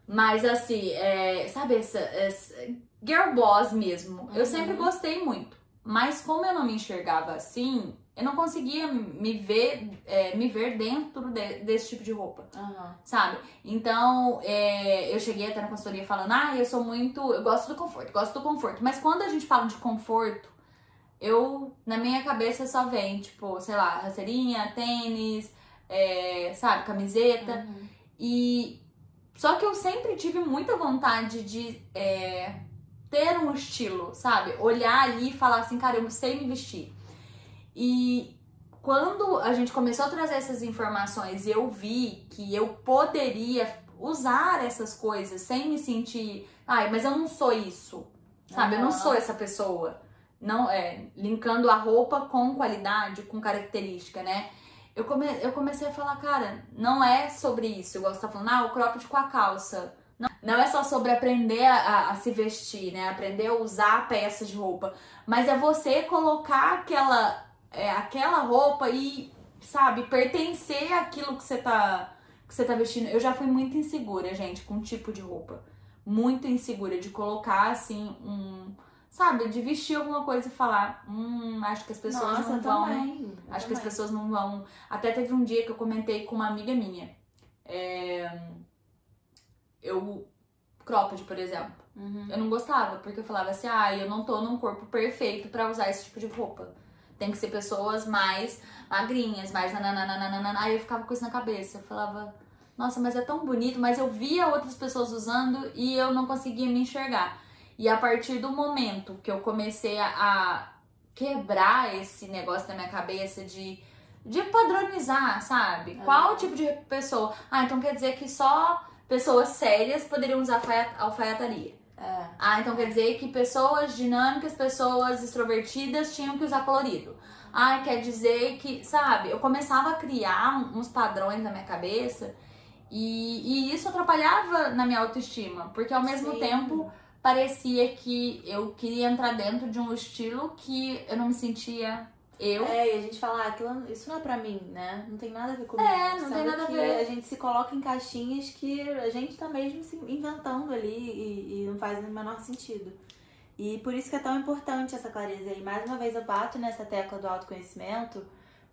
Mas assim, é, sabe, essa, essa girl boss mesmo, uhum. eu sempre gostei muito. Mas como eu não me enxergava assim, eu não conseguia me ver, é, me ver dentro de, desse tipo de roupa, uhum. sabe? Então, é, eu cheguei até na consultoria falando, ah, eu sou muito, eu gosto do conforto, gosto do conforto. Mas quando a gente fala de conforto, eu, na minha cabeça só vem, tipo, sei lá, rasteirinha, tênis, é, sabe, camiseta. Uhum. E só que eu sempre tive muita vontade de é, ter um estilo, sabe? Olhar ali e falar assim, cara, eu sei me vestir. E quando a gente começou a trazer essas informações e eu vi que eu poderia usar essas coisas sem me sentir, ai, mas eu não sou isso, sabe? Uhum. Eu não sou essa pessoa. Não é linkando a roupa com qualidade, com característica, né? Eu, come, eu comecei a falar, cara, não é sobre isso. Eu gosto de estar falando, ah, o cropped com a calça. Não, não é só sobre aprender a, a, se vestir, né? Aprender a usar peças de roupa. Mas é você colocar aquela é, aquela roupa e, sabe, pertencer àquilo que você tá que você tá vestindo. Eu já fui muito insegura, gente, com um tipo de roupa. Muito insegura de colocar assim um, sabe, de vestir alguma coisa e falar, hum, acho que as pessoas Nossa, não vão. Também, acho que as pessoas não vão. Até teve um dia que eu comentei com uma amiga minha. É, eu cropped, por exemplo. Uhum. Eu não gostava, porque eu falava assim, ah, eu não tô num corpo perfeito para usar esse tipo de roupa. Tem que ser pessoas mais magrinhas, mais nananana. Aí eu ficava com isso na cabeça. Eu falava, nossa, mas é tão bonito. Mas eu via outras pessoas usando e eu não conseguia me enxergar. E a partir do momento que eu comecei a, quebrar esse negócio na minha cabeça de, de padronizar, sabe? É. Qual tipo de pessoa? Ah, então quer dizer que só pessoas sérias poderiam usar alfaiataria. É. Ah, então quer dizer que pessoas dinâmicas, pessoas extrovertidas tinham que usar colorido. Ah, quer dizer que, sabe, eu começava a criar uns padrões na minha cabeça e, e isso atrapalhava na minha autoestima, porque ao mesmo Sim. tempo parecia que eu queria entrar dentro de um estilo que eu não me sentia eu. É, e a gente fala, ah, aquilo, isso não é pra mim, né? Não tem nada a ver comigo. É, não tem nada a ver. A gente se coloca em caixinhas que a gente tá mesmo se inventando ali e, e não faz o menor sentido. E por isso que é tão importante essa clareza aí. Mais uma vez eu bato nessa tecla do autoconhecimento,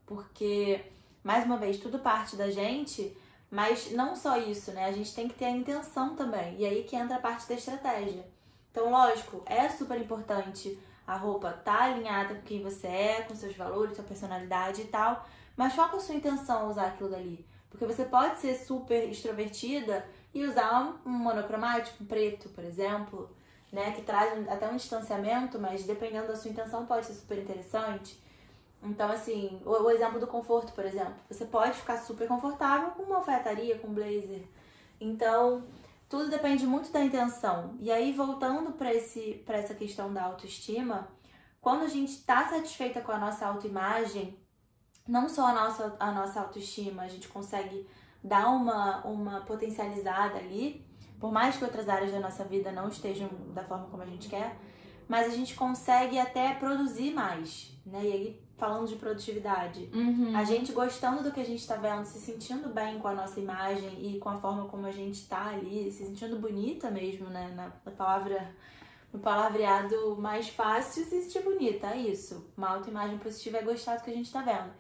porque, mais uma vez, tudo parte da gente, mas não só isso, né? A gente tem que ter a intenção também. E aí que entra a parte da estratégia. Então, lógico, é super importante a roupa tá alinhada com quem você é, com seus valores, sua personalidade e tal, mas qual é a sua intenção usar aquilo dali? Porque você pode ser super extrovertida e usar um monocromático, um preto, por exemplo, né, que traz até um distanciamento, mas dependendo da sua intenção pode ser super interessante. Então, assim, o, o exemplo do conforto, por exemplo, você pode ficar super confortável com uma alfaiataria, com um blazer. Então, tudo depende muito da intenção. E aí, voltando para essa questão da autoestima, quando a gente está satisfeita com a nossa autoimagem, não só a nossa, a nossa autoestima, a gente consegue dar uma, uma potencializada ali, por mais que outras áreas da nossa vida não estejam da forma como a gente quer, mas a gente consegue até produzir mais, né? E aí falando de produtividade. Uhum. A gente gostando do que a gente tá vendo, se sentindo bem com a nossa imagem e com a forma como a gente tá ali, se sentindo bonita mesmo, né? Na, na palavra, no palavreado mais fácil, se sentir bonita, é isso. Uma autoimagem positiva é gostar do que a gente tá vendo.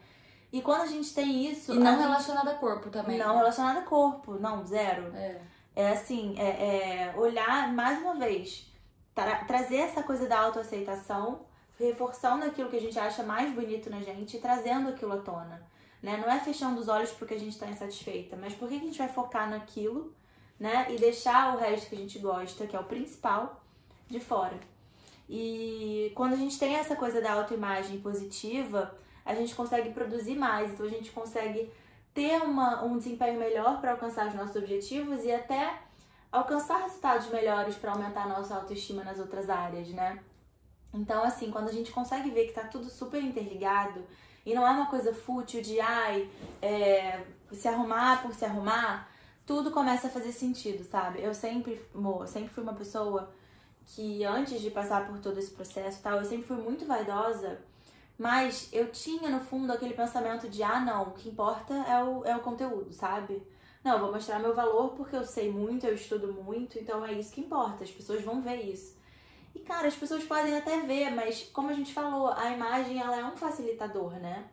E quando a gente tem isso. E não relacionada a corpo também. Não né? relacionada a corpo, não, zero. É, é assim, é, é olhar mais uma vez, tra trazer essa coisa da autoaceitação reforçando aquilo que a gente acha mais bonito na gente e trazendo aquilo à tona. Né? Não é fechando os olhos porque a gente está insatisfeita, mas por que a gente vai focar naquilo né? e deixar o resto que a gente gosta, que é o principal, de fora. E quando a gente tem essa coisa da autoimagem positiva, a gente consegue produzir mais, então a gente consegue ter uma, um desempenho melhor para alcançar os nossos objetivos e até alcançar resultados melhores para aumentar a nossa autoestima nas outras áreas, né? Então, assim, quando a gente consegue ver que tá tudo super interligado E não é uma coisa fútil de, ai, é, se arrumar por se arrumar. Tudo começa a fazer sentido, sabe? Eu sempre, amor, sempre fui uma pessoa que antes de passar por todo esse processo e tal, eu sempre fui muito vaidosa, mas eu tinha no fundo aquele pensamento de, ah, não, o que importa é o, é o conteúdo, sabe? Não, eu vou mostrar meu valor porque eu sei muito, eu estudo muito, então é isso que importa, as pessoas vão ver isso. E cara, as pessoas podem até ver, mas como a gente falou, a imagem ela é um facilitador, né?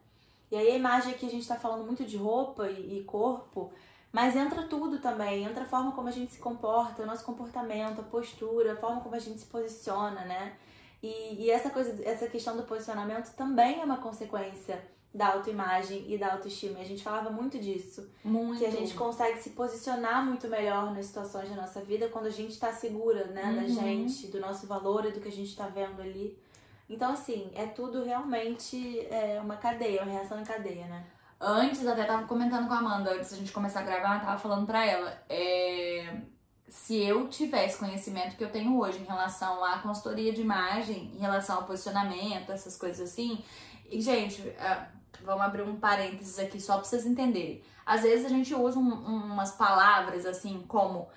E aí a imagem aqui a gente tá falando muito de roupa e, e corpo, mas entra tudo também, entra a forma como a gente se comporta, o nosso comportamento, a postura, a forma como a gente se posiciona, né? E, e essa coisa, essa questão do posicionamento também é uma consequência da autoimagem e da autoestima. E a gente falava muito disso. Muito. Que a gente consegue se posicionar muito melhor nas situações da nossa vida quando a gente está segura, né? Uhum. Da gente, do nosso valor e do que a gente está vendo ali. Então, assim, é tudo realmente é, uma cadeia, uma reação em cadeia, né? Antes, até tava comentando com a Amanda, antes da gente começar a gravar, tava falando pra ela. É se eu tivesse conhecimento que eu tenho hoje em relação à consultoria de imagem, em relação ao posicionamento, essas coisas assim. E, gente, é, Vamos abrir um parênteses aqui só para vocês entenderem. Às vezes a gente usa um, umas palavras assim como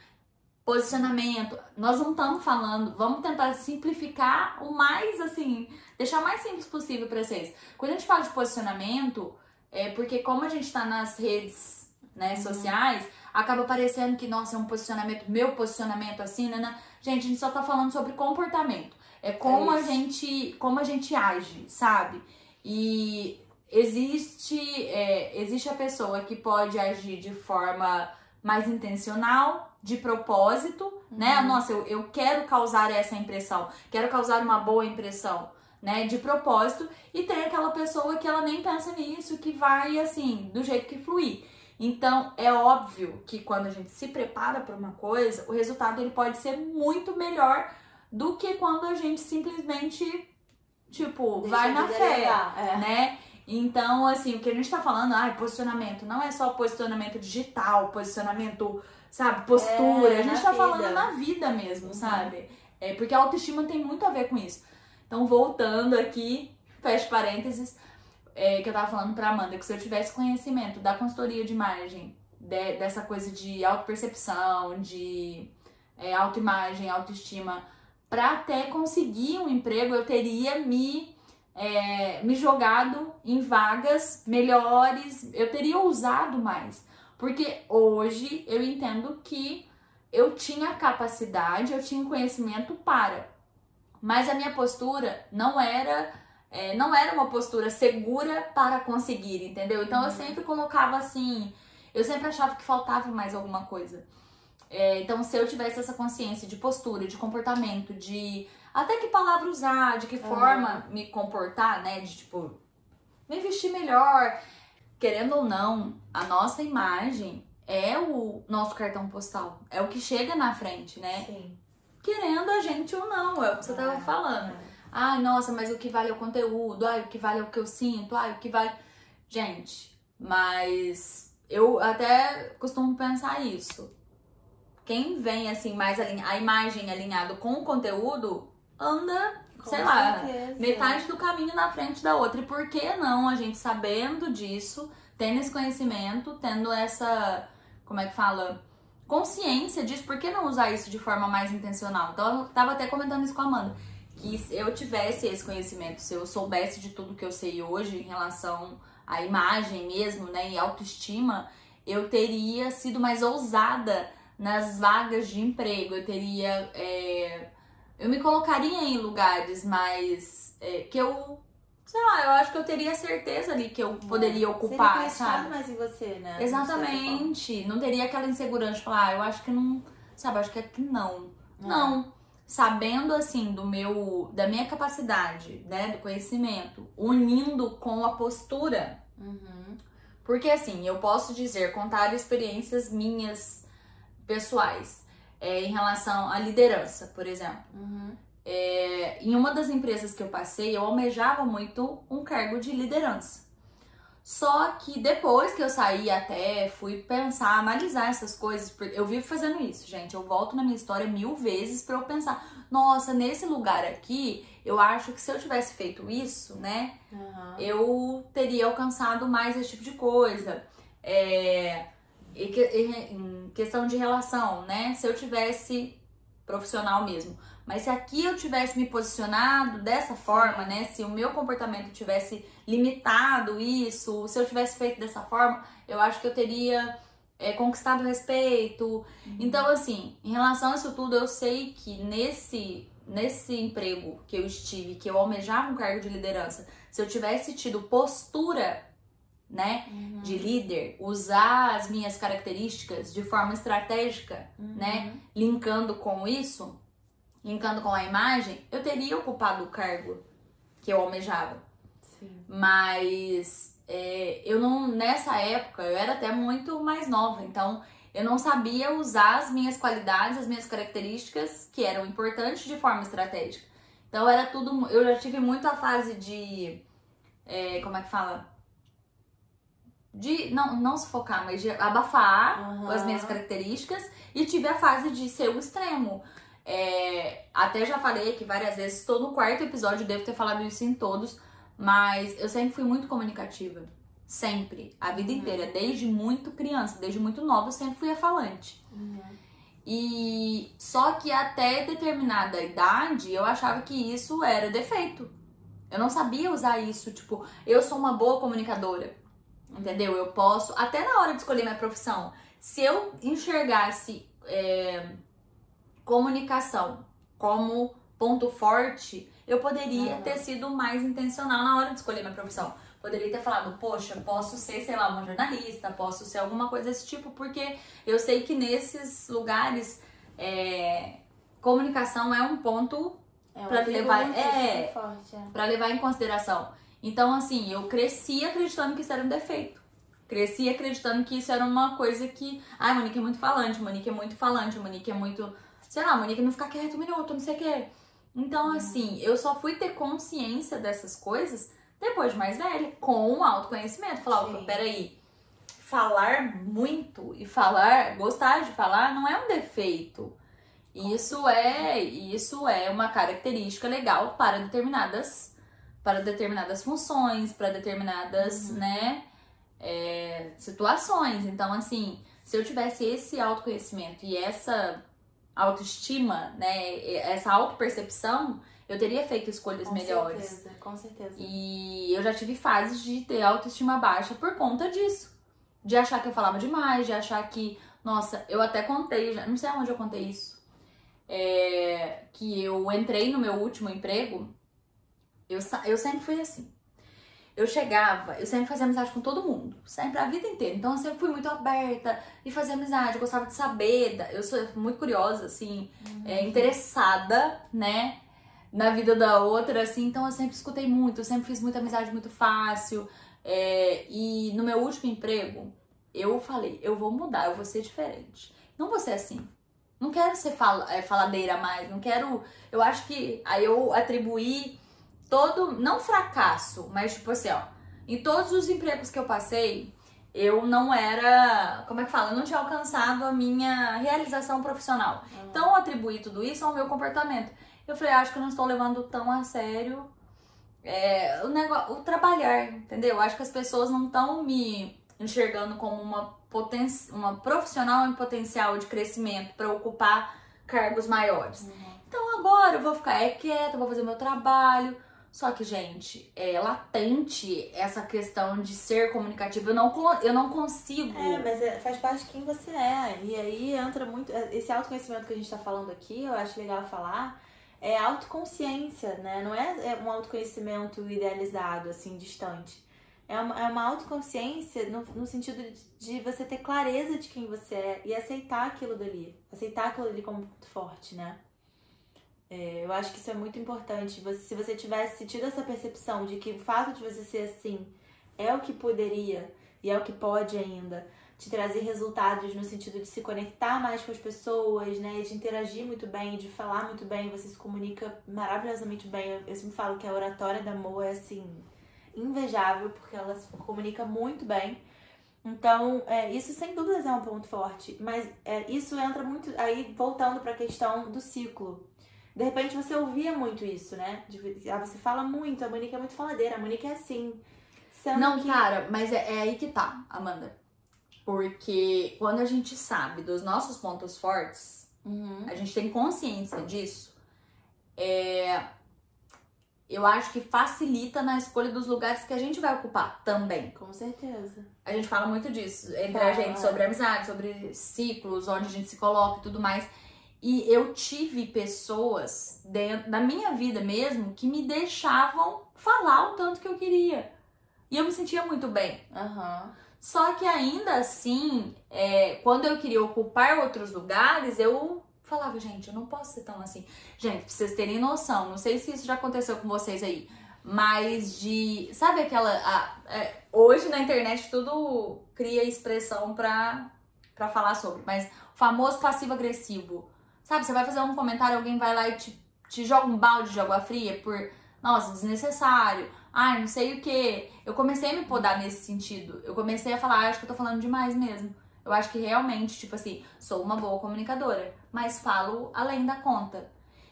posicionamento. Nós não estamos falando, vamos tentar simplificar o mais assim, deixar o mais simples possível para vocês. Quando a gente fala de posicionamento, é porque como a gente está nas redes né, uhum. sociais, acaba parecendo que, nossa, é um posicionamento, meu posicionamento assim, né, né? Gente, a gente só tá falando sobre comportamento. É como é a gente, como a gente age, sabe? E existe, é, existe a pessoa que pode agir de forma mais intencional, de propósito, né? uhum. né? Nossa, eu, eu quero causar essa impressão, quero causar uma boa impressão, né? De propósito. E tem aquela pessoa que ela nem pensa nisso, que vai assim, do jeito que fluir. Então, é óbvio que quando a gente se prepara para uma coisa, o resultado ele pode ser muito melhor do que quando a gente simplesmente, tipo, Deixa vai na fé, é. né? Então, assim, o que a gente tá falando, ah, posicionamento, não é só posicionamento digital, posicionamento, sabe, postura. É, a gente tá vida. falando na vida mesmo, uhum. sabe? É, porque a autoestima tem muito a ver com isso. Então, voltando aqui, fecha parênteses, é, que eu tava falando pra Amanda, que se eu tivesse conhecimento da consultoria de imagem, de, dessa coisa de autopercepção, de é, autoimagem, autoestima, pra até conseguir um emprego, eu teria me é, me jogado em vagas melhores, eu teria usado mais. Porque hoje eu entendo que eu tinha capacidade, eu tinha conhecimento para. Mas a minha postura não era é, não era uma postura segura para conseguir, entendeu? Então eu uhum. sempre colocava assim, eu sempre achava que faltava mais alguma coisa. É, então, se eu tivesse essa consciência de postura, de comportamento, de até que palavra usar, de que forma uhum. me comportar, né? De tipo, me vestir melhor. Querendo ou não, a nossa imagem é o nosso cartão postal. É o que chega na frente, né? Sim. Querendo a gente ou não, é o que você é, tava falando. É. Ai, nossa, mas o que vale é o conteúdo, ai, o que vale é o que eu sinto, ai, o que vale. Gente, mas eu até costumo pensar isso. Quem vem assim mais alinhado, a imagem alinhado com o conteúdo, anda, Com sei lá, metade do caminho na frente da outra. E por que não a gente sabendo disso, tendo esse conhecimento, tendo essa, como é que fala? Consciência disso, por que não usar isso de forma mais intencional? Então eu tava até comentando isso com a Amanda. Que se eu tivesse esse conhecimento, se eu soubesse de tudo que eu sei hoje em relação à imagem mesmo, né, e autoestima, eu teria sido mais ousada nas vagas de emprego, eu teria é, eu me colocaria em lugares mais é, que eu sei lá, eu acho que eu teria certeza ali que eu poderia ocupar, Seria sabe? mais em você, né? Exatamente. Não teria aquela insegurança de falar, ah, eu acho que não, sabe, acho que é que não. Não. não. Sabendo assim do meu da minha capacidade, né, do conhecimento, unindo com a postura. Uhum. Porque assim, eu posso dizer, contar experiências minhas pessoais é, em relação à liderança, por exemplo. Uhum. É, em uma das empresas que eu passei, eu almejava muito um cargo de liderança. Só que depois que eu saí até, fui pensar, analisar essas coisas, porque eu vivo fazendo isso, gente. Eu volto na minha história mil vezes para eu pensar, nossa, nesse lugar aqui, eu acho que se eu tivesse feito isso, né, uhum. eu teria alcançado mais esse tipo de coisa. É, em questão de relação, né? Se eu tivesse profissional mesmo. Mas se aqui eu tivesse me posicionado dessa forma, né? Se o meu comportamento tivesse limitado isso, se eu tivesse feito dessa forma, eu acho que eu teria é, conquistado respeito. Uhum. Então, assim, em relação a isso tudo, eu sei que nesse, nesse emprego que eu estive, que eu almejava um cargo de liderança, se eu tivesse tido postura né, uhum. de líder, usar as minhas características de forma estratégica, uhum. né, linkando com isso, linkando com a imagem, eu teria ocupado o cargo que eu almejava. Sim. Mas é, eu não, nessa época, eu era até muito mais nova, então eu não sabia usar as minhas qualidades, as minhas características que eram importantes de forma estratégica. Então era tudo. Eu já tive muito a fase de. É, como é que fala? De não, não sufocar, mas de abafar uhum. as minhas características e tive a fase de ser o extremo. É, até já falei aqui várias vezes, estou no quarto episódio, devo ter falado isso em todos, mas eu sempre fui muito comunicativa. Sempre. A vida uhum. inteira. Desde muito criança, desde muito nova, eu sempre fui a falante. Uhum. E só que até determinada idade eu achava que isso era defeito. Eu não sabia usar isso, tipo, eu sou uma boa comunicadora. Entendeu? Eu posso, até na hora de escolher minha profissão, se eu enxergasse é, comunicação como ponto forte, eu poderia uhum. ter sido mais intencional na hora de escolher minha profissão. Poderia ter falado, poxa, posso ser, sei lá, uma jornalista, posso ser alguma coisa desse tipo, porque eu sei que nesses lugares é, comunicação é um ponto é para levar, é, forte, é. para levar em consideração. Então, assim, eu cresci acreditando que isso era um defeito. Cresci acreditando que isso era uma coisa que. Ai, Monique é muito falante, Monique é muito falante, Monique é muito sei lá, Monique não ficar quieta um minuto, não sei o quê. Então, uhum. assim, eu só fui ter consciência dessas coisas depois de mais velha, com o autoconhecimento. Falar, opa, peraí, falar muito e falar, gostar de falar não é um defeito. Isso é, isso é uma característica legal para determinadas para determinadas funções, para determinadas, uhum. né, é, situações. Então, assim, se eu tivesse esse autoconhecimento e essa autoestima, né, essa autopercepção, eu teria feito escolhas com melhores. Com certeza, com certeza. E eu já tive fases de ter autoestima baixa por conta disso. De achar que eu falava demais, de achar que, nossa, eu até contei, já, não sei onde eu contei isso. É, que eu entrei no meu último emprego, eu, eu sempre fui assim eu chegava, eu sempre fazia amizade com todo mundo, sempre a vida inteira. Então eu sempre fui muito aberta e fazia amizade, eu gostava de saber, eu sou muito curiosa, assim, uhum. é, interessada, né, na vida da outra, assim. Então eu sempre escutei muito, eu sempre fiz muita amizade muito fácil. É, e no meu último emprego, eu falei, eu vou mudar, eu vou ser diferente. Não vou ser assim. Não quero ser fal é, faladeira mais, não quero. Eu acho que aí eu atribuí todo, não fracasso, mas tipo assim, ó, em todos os empregos que eu passei, eu não era, como é que fala? Eu não tinha alcançado a minha realização profissional. Uhum. Então eu atribuí tudo isso ao meu comportamento. Eu falei, acho que eu não estou levando tão a sério é, o, negócio, o trabalhar, entendeu? Acho que as pessoas não estão me enxergando como uma, poten uma profissional em potencial de crescimento para ocupar cargos maiores. Uhum. Então agora eu vou ficar é, quieta, vou fazer meu trabalho, só que, gente, é latente essa questão de ser comunicativo. Eu não, eu não consigo. É, mas é, faz parte de quem você é. E aí entra muito. É, esse autoconhecimento que a gente tá falando aqui, eu acho legal falar, é autoconsciência, né? Não é, é um autoconhecimento idealizado, assim, distante. É uma, é uma autoconsciência no, no sentido de, de você ter clareza de quem você é e aceitar aquilo dali. Aceitar aquilo dali como forte, né? É, eu acho que isso é muito importante. Você, se você tivesse tido essa percepção de que o fato de você ser assim é o que poderia e é o que pode ainda te trazer resultados no sentido de se conectar mais com as pessoas, né? De interagir muito bem, de falar muito bem, você se comunica maravilhosamente bem. Eu, eu sempre falo que a oratória da Moa é assim invejável, porque ela se comunica muito bem. Então, é, isso sem dúvidas é um ponto forte. Mas é, isso entra muito. Aí, voltando para a questão do ciclo. De repente você ouvia muito isso, né? De, ah, você fala muito, a Monique é muito faladeira, a Monique é assim. Não, que... cara, mas é, é aí que tá, Amanda. Porque quando a gente sabe dos nossos pontos fortes, uhum. a gente tem consciência disso, é, eu acho que facilita na escolha dos lugares que a gente vai ocupar também. Com certeza. A gente fala muito disso entre a gente, sobre amizade, sobre ciclos, onde a gente se coloca e tudo mais. E eu tive pessoas dentro da minha vida mesmo que me deixavam falar o tanto que eu queria. E eu me sentia muito bem. Uhum. Só que ainda assim, é, quando eu queria ocupar outros lugares, eu falava, gente, eu não posso ser tão assim. Gente, pra vocês terem noção, não sei se isso já aconteceu com vocês aí, mas de. Sabe aquela. A, é, hoje na internet tudo cria expressão pra, pra falar sobre, mas o famoso passivo-agressivo. Sabe, você vai fazer um comentário, alguém vai lá e te, te joga um balde de água fria por. Nossa, desnecessário. Ai, não sei o que. Eu comecei a me podar nesse sentido. Eu comecei a falar, ah, acho que eu tô falando demais mesmo. Eu acho que realmente, tipo assim, sou uma boa comunicadora, mas falo além da conta.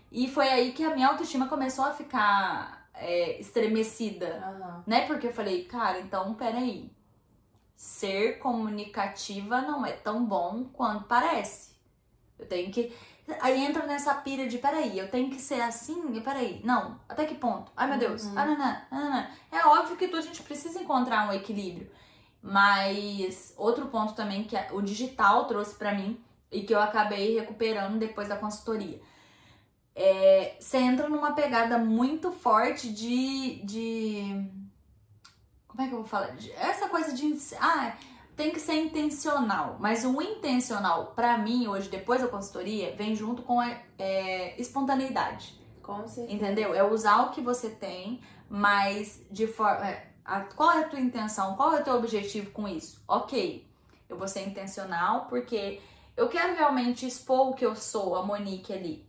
E foi aí que a minha autoestima começou a ficar é, estremecida, uhum. né? Porque eu falei, cara, então peraí. Ser comunicativa não é tão bom quanto parece. Eu tenho que. Aí entra nessa pira de, peraí, eu tenho que ser assim? E peraí, não, até que ponto? Ai meu Deus, uhum. ah, não, não, não, não. É óbvio que a gente precisa encontrar um equilíbrio. Mas outro ponto também que o digital trouxe para mim e que eu acabei recuperando depois da consultoria. É, você entra numa pegada muito forte de, de. Como é que eu vou falar? Essa coisa de. Ah, tem que ser intencional. Mas o intencional, para mim, hoje, depois da consultoria, vem junto com a é, espontaneidade. Com certeza. Entendeu? É usar o que você tem, mas de forma. É, a, qual é a tua intenção? Qual é o teu objetivo com isso? Ok, eu vou ser intencional porque eu quero realmente expor o que eu sou, a Monique ali.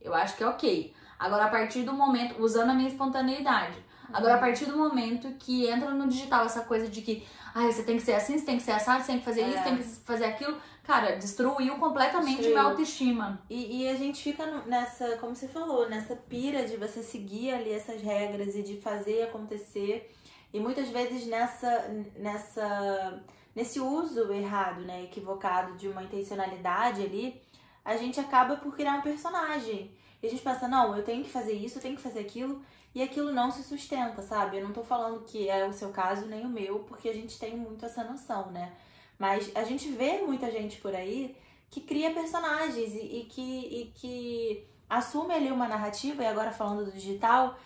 Eu acho que é ok. Agora, a partir do momento, usando a minha espontaneidade, agora a partir do momento que entra no digital essa coisa de que ah, você tem que ser assim, você tem que ser assado, você tem que fazer é. isso, tem que fazer aquilo, cara, destruiu completamente Destruiu. minha autoestima. E, e, a gente fica nessa, como você falou, nessa pira de você seguir ali essas regras e de fazer acontecer. E muitas vezes nessa, nessa, nesse uso errado, né, equivocado de uma intencionalidade ali, a gente acaba por criar um personagem. E a gente pensa, não, eu tenho que fazer isso, eu tenho que fazer aquilo, e aquilo não se sustenta, sabe? Eu não tô falando que é o seu caso nem o meu, porque a gente tem muito essa noção, né? Mas a gente vê muita gente por aí que cria personagens e, e que, e que assume ali uma narrativa, e agora falando do digital,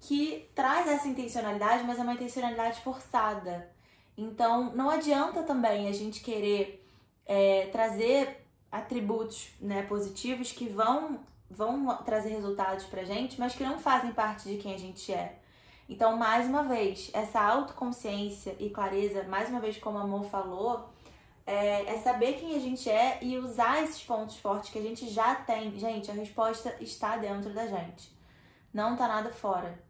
que traz essa intencionalidade, mas é uma intencionalidade forçada. Então, não adianta também a gente querer é, trazer atributos né, positivos que vão, vão trazer resultados pra gente, mas que não fazem parte de quem a gente é. Então, mais uma vez, essa autoconsciência e clareza, mais uma vez, como a Amor falou, é, é, saber quem a gente é e usar esses pontos fortes que a gente já tem. Gente, a resposta está dentro da gente. Não tá nada fora.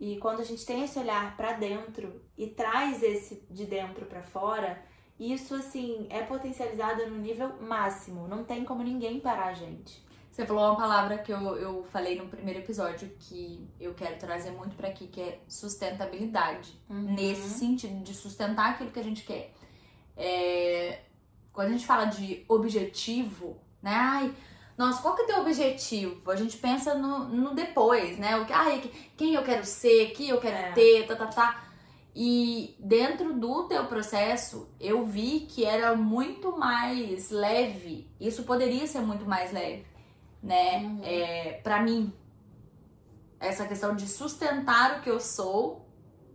E quando a gente tem esse olhar para dentro e traz esse de dentro para fora, isso assim é potencializado no nível máximo. Não tem como ninguém parar a gente. Você falou uma palavra que eu, eu falei no primeiro episódio que eu quero trazer muito para aqui, que é sustentabilidade. Uhum. Nesse sentido, de sustentar aquilo que a gente quer. É, quando a gente fala de objetivo, né? Ai, nossa, qual que é o teu objetivo? A gente pensa no, no depois, né? O que, ai, quem eu quero ser, que eu quero é. ter, tá, tá, tá. E dentro do teu processo, eu vi que era muito mais leve. Isso poderia ser muito mais leve, né? Uhum. É, para mim, essa questão de sustentar o que eu sou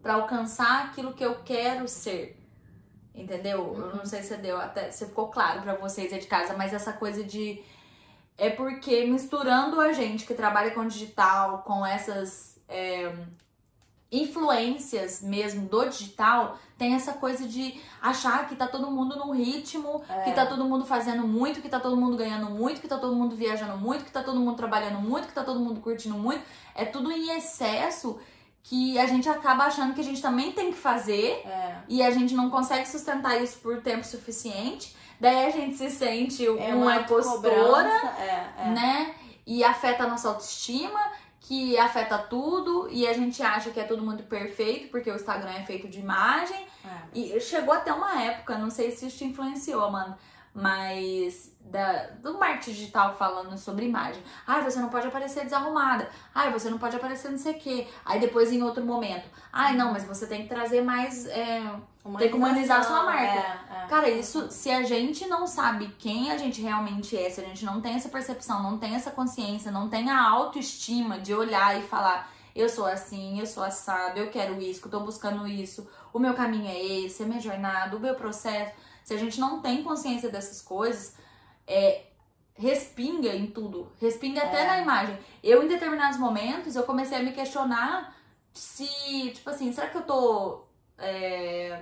para alcançar aquilo que eu quero ser. Entendeu? Uhum. Eu não sei se deu até se ficou claro para vocês aí de casa, mas essa coisa de é porque misturando a gente que trabalha com digital, com essas é, influências mesmo do digital, tem essa coisa de achar que tá todo mundo no ritmo, é. que tá todo mundo fazendo muito, que tá todo mundo ganhando muito, que tá todo mundo viajando muito, que tá todo mundo trabalhando muito, que tá todo mundo curtindo muito. É tudo em excesso que a gente acaba achando que a gente também tem que fazer É. e a gente não consegue sustentar isso por tempo suficiente. Daí a gente se sente uma impostora, cobrança, É, é. né? E afeta a nossa autoestima, que afeta tudo, e a gente acha que é todo mundo perfeito, porque o Instagram é feito de imagem. é. E chegou até uma época, não sei se isso te influenciou, Amanda, mas da, do marketing digital falando sobre imagem. Ai, você não pode aparecer desarrumada. Ai, você não pode aparecer não sei o quê. Aí depois em outro momento. Ai, não, mas você tem que trazer mais. é, Tem que humanizar a sua marca. É, é. Cara, isso, se a gente não sabe quem a gente realmente é, se a gente não tem essa percepção, não tem essa consciência, não tem a autoestima de olhar e falar, eu sou assim, eu sou assado, eu quero isso, eu tô buscando isso, o meu caminho é esse, a minha jornada, o meu processo. Se a gente não tem consciência dessas coisas, é, respinga em tudo, respinga até É. na imagem. Eu, em determinados momentos, eu comecei a me questionar se, tipo assim, será que eu tô é,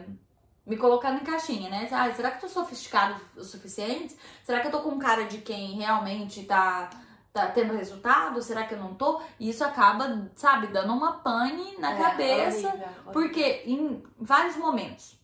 me colocando em caixinha, né? Ah, será que eu tô sofisticado o suficiente? Será que eu tô com cara de quem realmente tá, tá tendo resultado? Será que eu não tô? E isso acaba, sabe, dando uma pane na É, cabeça. horrível, horrível. Porque em vários momentos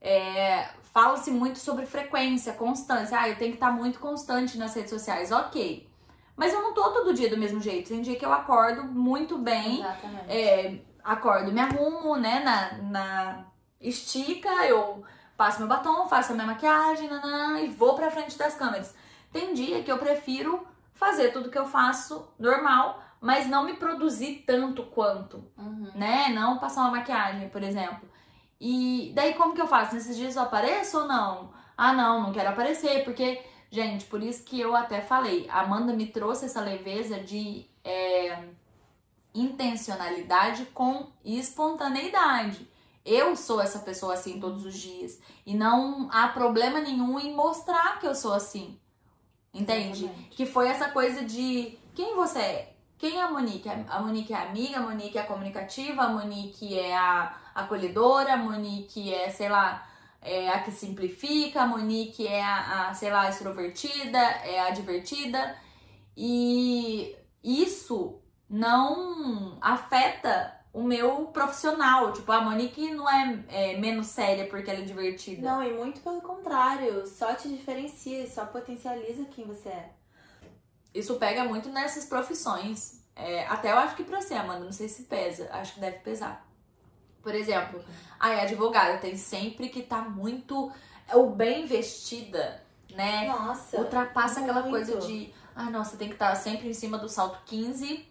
é, fala-se muito sobre frequência, constância. Ah, eu tenho que estar muito constante nas redes sociais. Ok. Mas eu não tô todo dia do mesmo jeito. Tem dia que eu acordo muito bem, Exatamente. é, acordo, me arrumo, né, na, na estica, eu passo meu batom, faço a minha maquiagem, nanã, e vou pra frente das câmeras. Tem dia que eu prefiro fazer tudo que eu faço normal, mas não me produzir tanto quanto Uhum. né? Não passar uma maquiagem, por exemplo. E daí como que eu faço? Nesses dias eu apareço ou não? Ah, não, não quero aparecer, porque, gente, por isso que eu até falei, a Amanda me trouxe essa leveza de é, intencionalidade com espontaneidade. Eu sou essa pessoa assim todos os dias. E não há problema nenhum em mostrar que eu sou assim. Entende? Exatamente. Que foi essa coisa de quem você é? Quem é a Monique? A Monique é amiga, a Monique é comunicativa, a Monique é a acolhedora, a Monique é, sei lá, é a que simplifica, a Monique é a, a, sei lá, extrovertida, é a divertida. E isso não afeta o meu profissional. Tipo, a Monique não é, é menos séria porque ela é divertida. Não, e muito pelo contrário, só te diferencia, só potencializa quem você é. Isso pega muito nessas profissões. É, até eu acho que pra ser, Amanda, não sei se pesa. Acho que deve pesar. Por exemplo, a advogada tem sempre que estar tá muito ou bem vestida, né? Nossa. Ultrapassa aquela muito. coisa de, ah, você tem que estar sempre em cima do salto 15,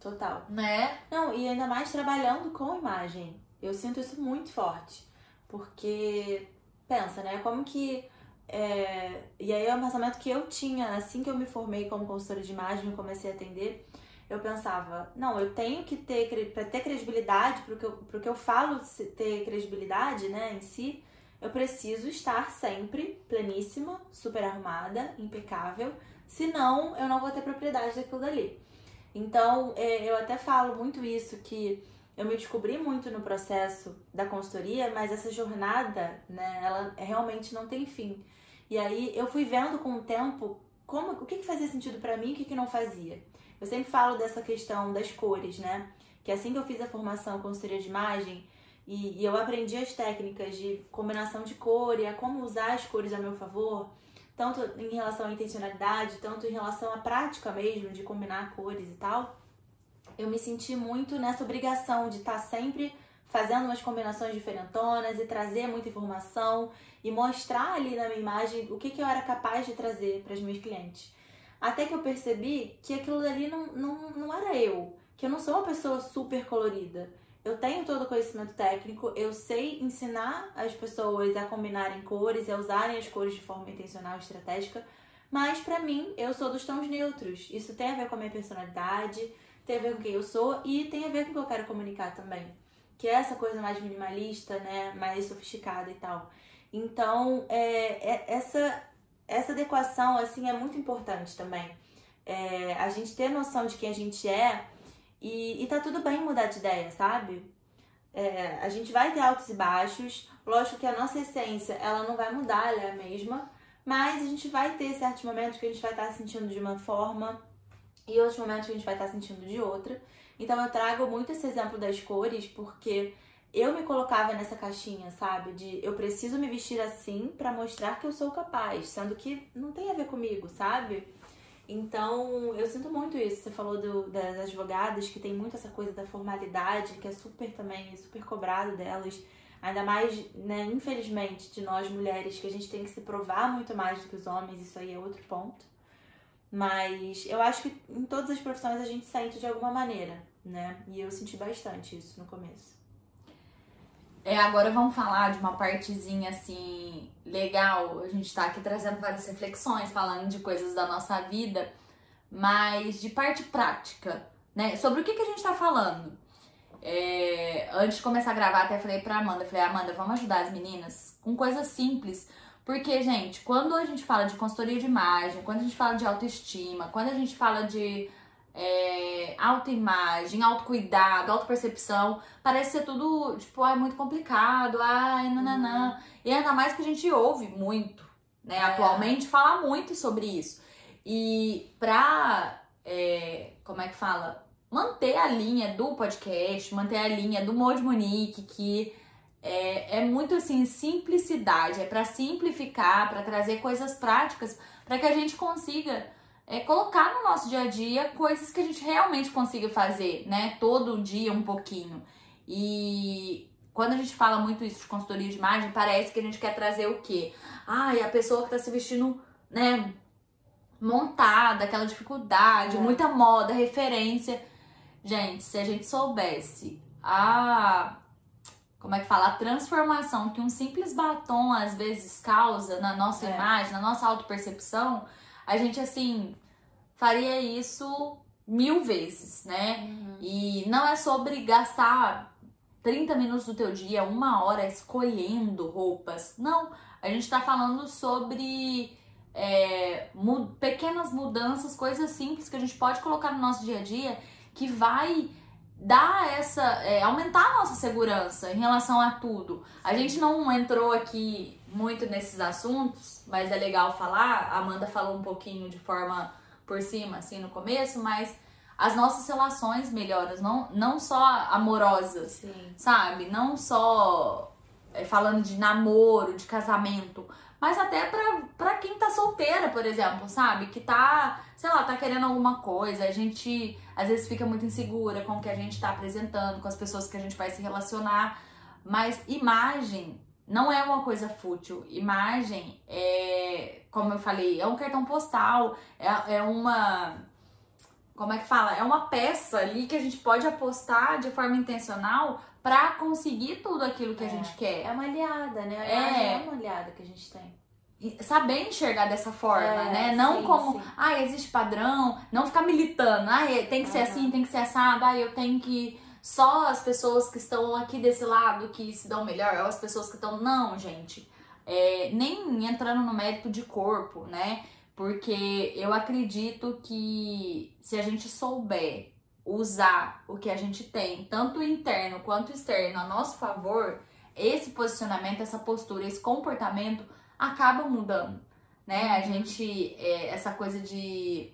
Total. né? Não, e ainda mais trabalhando com imagem. Eu sinto isso muito forte. Porque, pensa, né? Como que. É, E aí é um pensamento que eu tinha assim que eu me formei como consultora de imagem e comecei a atender. Eu pensava, não, eu tenho que ter, pra ter credibilidade, pro que eu, que eu falo ter credibilidade, né, em si, eu preciso estar sempre pleníssima, super arrumada, impecável, senão eu não vou ter propriedade daquilo dali. Então, é, eu até falo muito isso, que eu me descobri muito no processo da consultoria, mas essa jornada, né, ela realmente não tem fim. E aí eu fui vendo com o tempo como, o que, que fazia sentido pra mim e o que, que não fazia. Eu sempre falo dessa questão das cores, né? Que assim que eu fiz a formação em consultoria de imagem e, e eu aprendi as técnicas de combinação de cor e a como usar as cores a meu favor, tanto em relação à intencionalidade, tanto em relação à prática mesmo, de combinar cores e tal, eu me senti muito nessa obrigação de estar sempre fazendo umas combinações diferentonas e trazer muita informação e mostrar ali na minha imagem o que, que eu era capaz de trazer para os meus clientes. Até que eu percebi que aquilo dali não, não, não era eu, que eu não sou uma pessoa super colorida. Eu tenho todo o conhecimento técnico, eu sei ensinar as pessoas a combinarem cores, a usarem as cores de forma intencional e estratégica, mas pra mim, eu sou dos tons neutros. Isso tem a ver com a minha personalidade, tem a ver com quem eu sou e tem a ver com o que eu quero comunicar também. Que é essa coisa mais minimalista, né? Mais sofisticada e tal. Então, é, é- essa, essa adequação, assim, é muito importante também. É, a gente ter noção de quem a gente é e, e tá tudo bem mudar de ideia, sabe? É, a gente vai ter altos e baixos. Lógico que a nossa essência, ela não vai mudar, ela é a mesma. Mas a gente vai ter certos momentos que a gente vai estar sentindo de uma forma e outros momentos que a gente vai estar sentindo de outra. Então eu trago muito esse exemplo das cores porque eu me colocava nessa caixinha, sabe? De eu preciso me vestir assim para mostrar que eu sou capaz, sendo que não tem a ver comigo, sabe? Então, eu sinto muito isso. Você falou do, das advogadas, que tem muito essa coisa da formalidade, que é super também, super cobrado delas. Ainda mais, né, infelizmente, de nós mulheres, que a gente tem que se provar muito mais do que os homens, isso aí é outro ponto. Mas eu acho que em todas as profissões a gente sente de alguma maneira, né? E eu senti bastante isso no começo. É, agora vamos falar de uma partezinha assim legal. A gente tá aqui trazendo várias reflexões, falando de coisas da nossa vida, mas de parte prática, né? Sobre o que, que a gente tá falando. É, antes de começar a gravar, até falei pra Amanda, falei, Amanda, vamos ajudar as meninas com coisas simples. Porque, gente, quando a gente fala de consultoria de imagem, quando a gente fala de autoestima, quando a gente fala de é, autoimagem, autocuidado, autopercepção, parece ser tudo, tipo, ai, muito complicado, ai, nananã. Uhum. E ainda mais que a gente ouve muito, né, é. atualmente, falar muito sobre isso. E pra, é, como é que fala? Manter a linha do podcast, manter a linha do Mode Monique, que é, é muito assim, simplicidade, é para simplificar, para trazer coisas práticas, para que a gente consiga é, colocar no nosso dia a dia coisas que a gente realmente consiga fazer, né? Todo dia um pouquinho. E quando a gente fala muito isso de consultoria de imagem, parece que a gente quer trazer o quê? Ai, a pessoa que tá se vestindo, né, montada, aquela dificuldade, é. muita moda, referência. Gente, se a gente soubesse a como é que fala, a transformação que um simples batom às vezes causa na nossa é. imagem, na nossa autopercepção, a gente assim faria isso mil vezes, né? Uhum. E não é sobre gastar 30 minutos do teu dia, uma hora escolhendo roupas. Não, a gente tá falando sobre é, mu pequenas mudanças, coisas simples que a gente pode colocar no nosso dia a dia que vai dar essa. É, aumentar a nossa segurança em relação a tudo. A gente não entrou aqui muito nesses assuntos, mas é legal falar. A Amanda falou um pouquinho de forma por cima, assim, no começo, mas as nossas relações melhoram, não, não só amorosas, Sim. sabe? Não só é, falando de namoro, de casamento, mas até pra, pra quem tá solteira, por exemplo, sabe? Que tá, sei lá, tá querendo alguma coisa, a gente às vezes fica muito insegura com o que a gente tá apresentando, com as pessoas que a gente vai se relacionar, mas imagem não é uma coisa fútil. Imagem é, como eu falei, é um cartão postal, é, é uma. Como é que fala? É uma peça ali que a gente pode apostar de forma intencional para conseguir tudo aquilo que é, a gente quer. É uma aliada, né? É, é uma aliada que a gente tem saber enxergar dessa forma, é, né? Não sim, como, sim. ah, existe padrão, não ficar militando, ah, tem que ser assim, tem que ser assado, ah, eu tenho que só as pessoas que estão aqui desse lado que se dão melhor, ou as pessoas que estão. Não, gente. É, nem entrando no mérito de corpo, né? Porque eu acredito que se a gente souber usar o que a gente tem, tanto interno quanto externo, a nosso favor, esse posicionamento, essa postura, esse comportamento acaba mudando, né? A uhum. gente, é, essa coisa de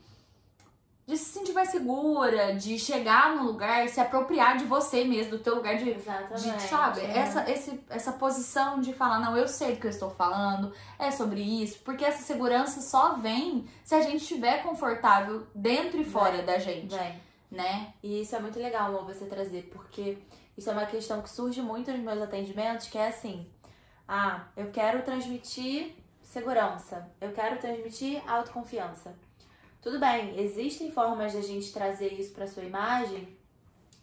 de se sentir mais segura, de chegar no lugar, se apropriar de você mesmo, do teu lugar de, Exatamente, de sabe? É. Essa, esse, essa posição de falar, não, eu sei do que eu estou falando, é sobre isso, porque essa segurança só vem se a gente estiver confortável dentro e fora vem, da gente, vem. né? E isso é muito legal, amor, você trazer, porque isso é uma questão que surge muito nos meus atendimentos, que é assim, ah, eu quero transmitir segurança, eu quero transmitir autoconfiança. Tudo bem, existem formas de a gente trazer isso para sua imagem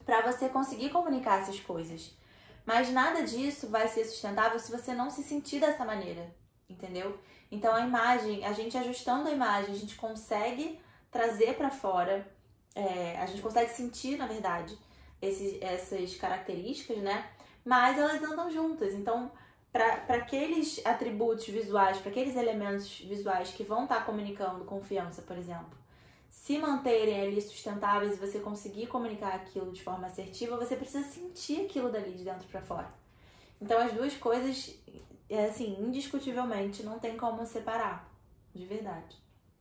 para você conseguir comunicar essas coisas. Mas nada disso vai ser sustentável se você não se sentir dessa maneira, entendeu? Então a imagem, a gente ajustando a imagem, a gente consegue trazer para fora, é, a gente consegue sentir, na verdade, essas características, né? Mas elas andam juntas. Então, para aqueles atributos visuais, para aqueles elementos visuais que vão estar tá comunicando confiança, por exemplo, se manterem ali sustentáveis e você conseguir comunicar aquilo de forma assertiva, você precisa sentir aquilo dali de dentro para fora. Então as duas coisas, é assim, indiscutivelmente não tem como separar, de verdade.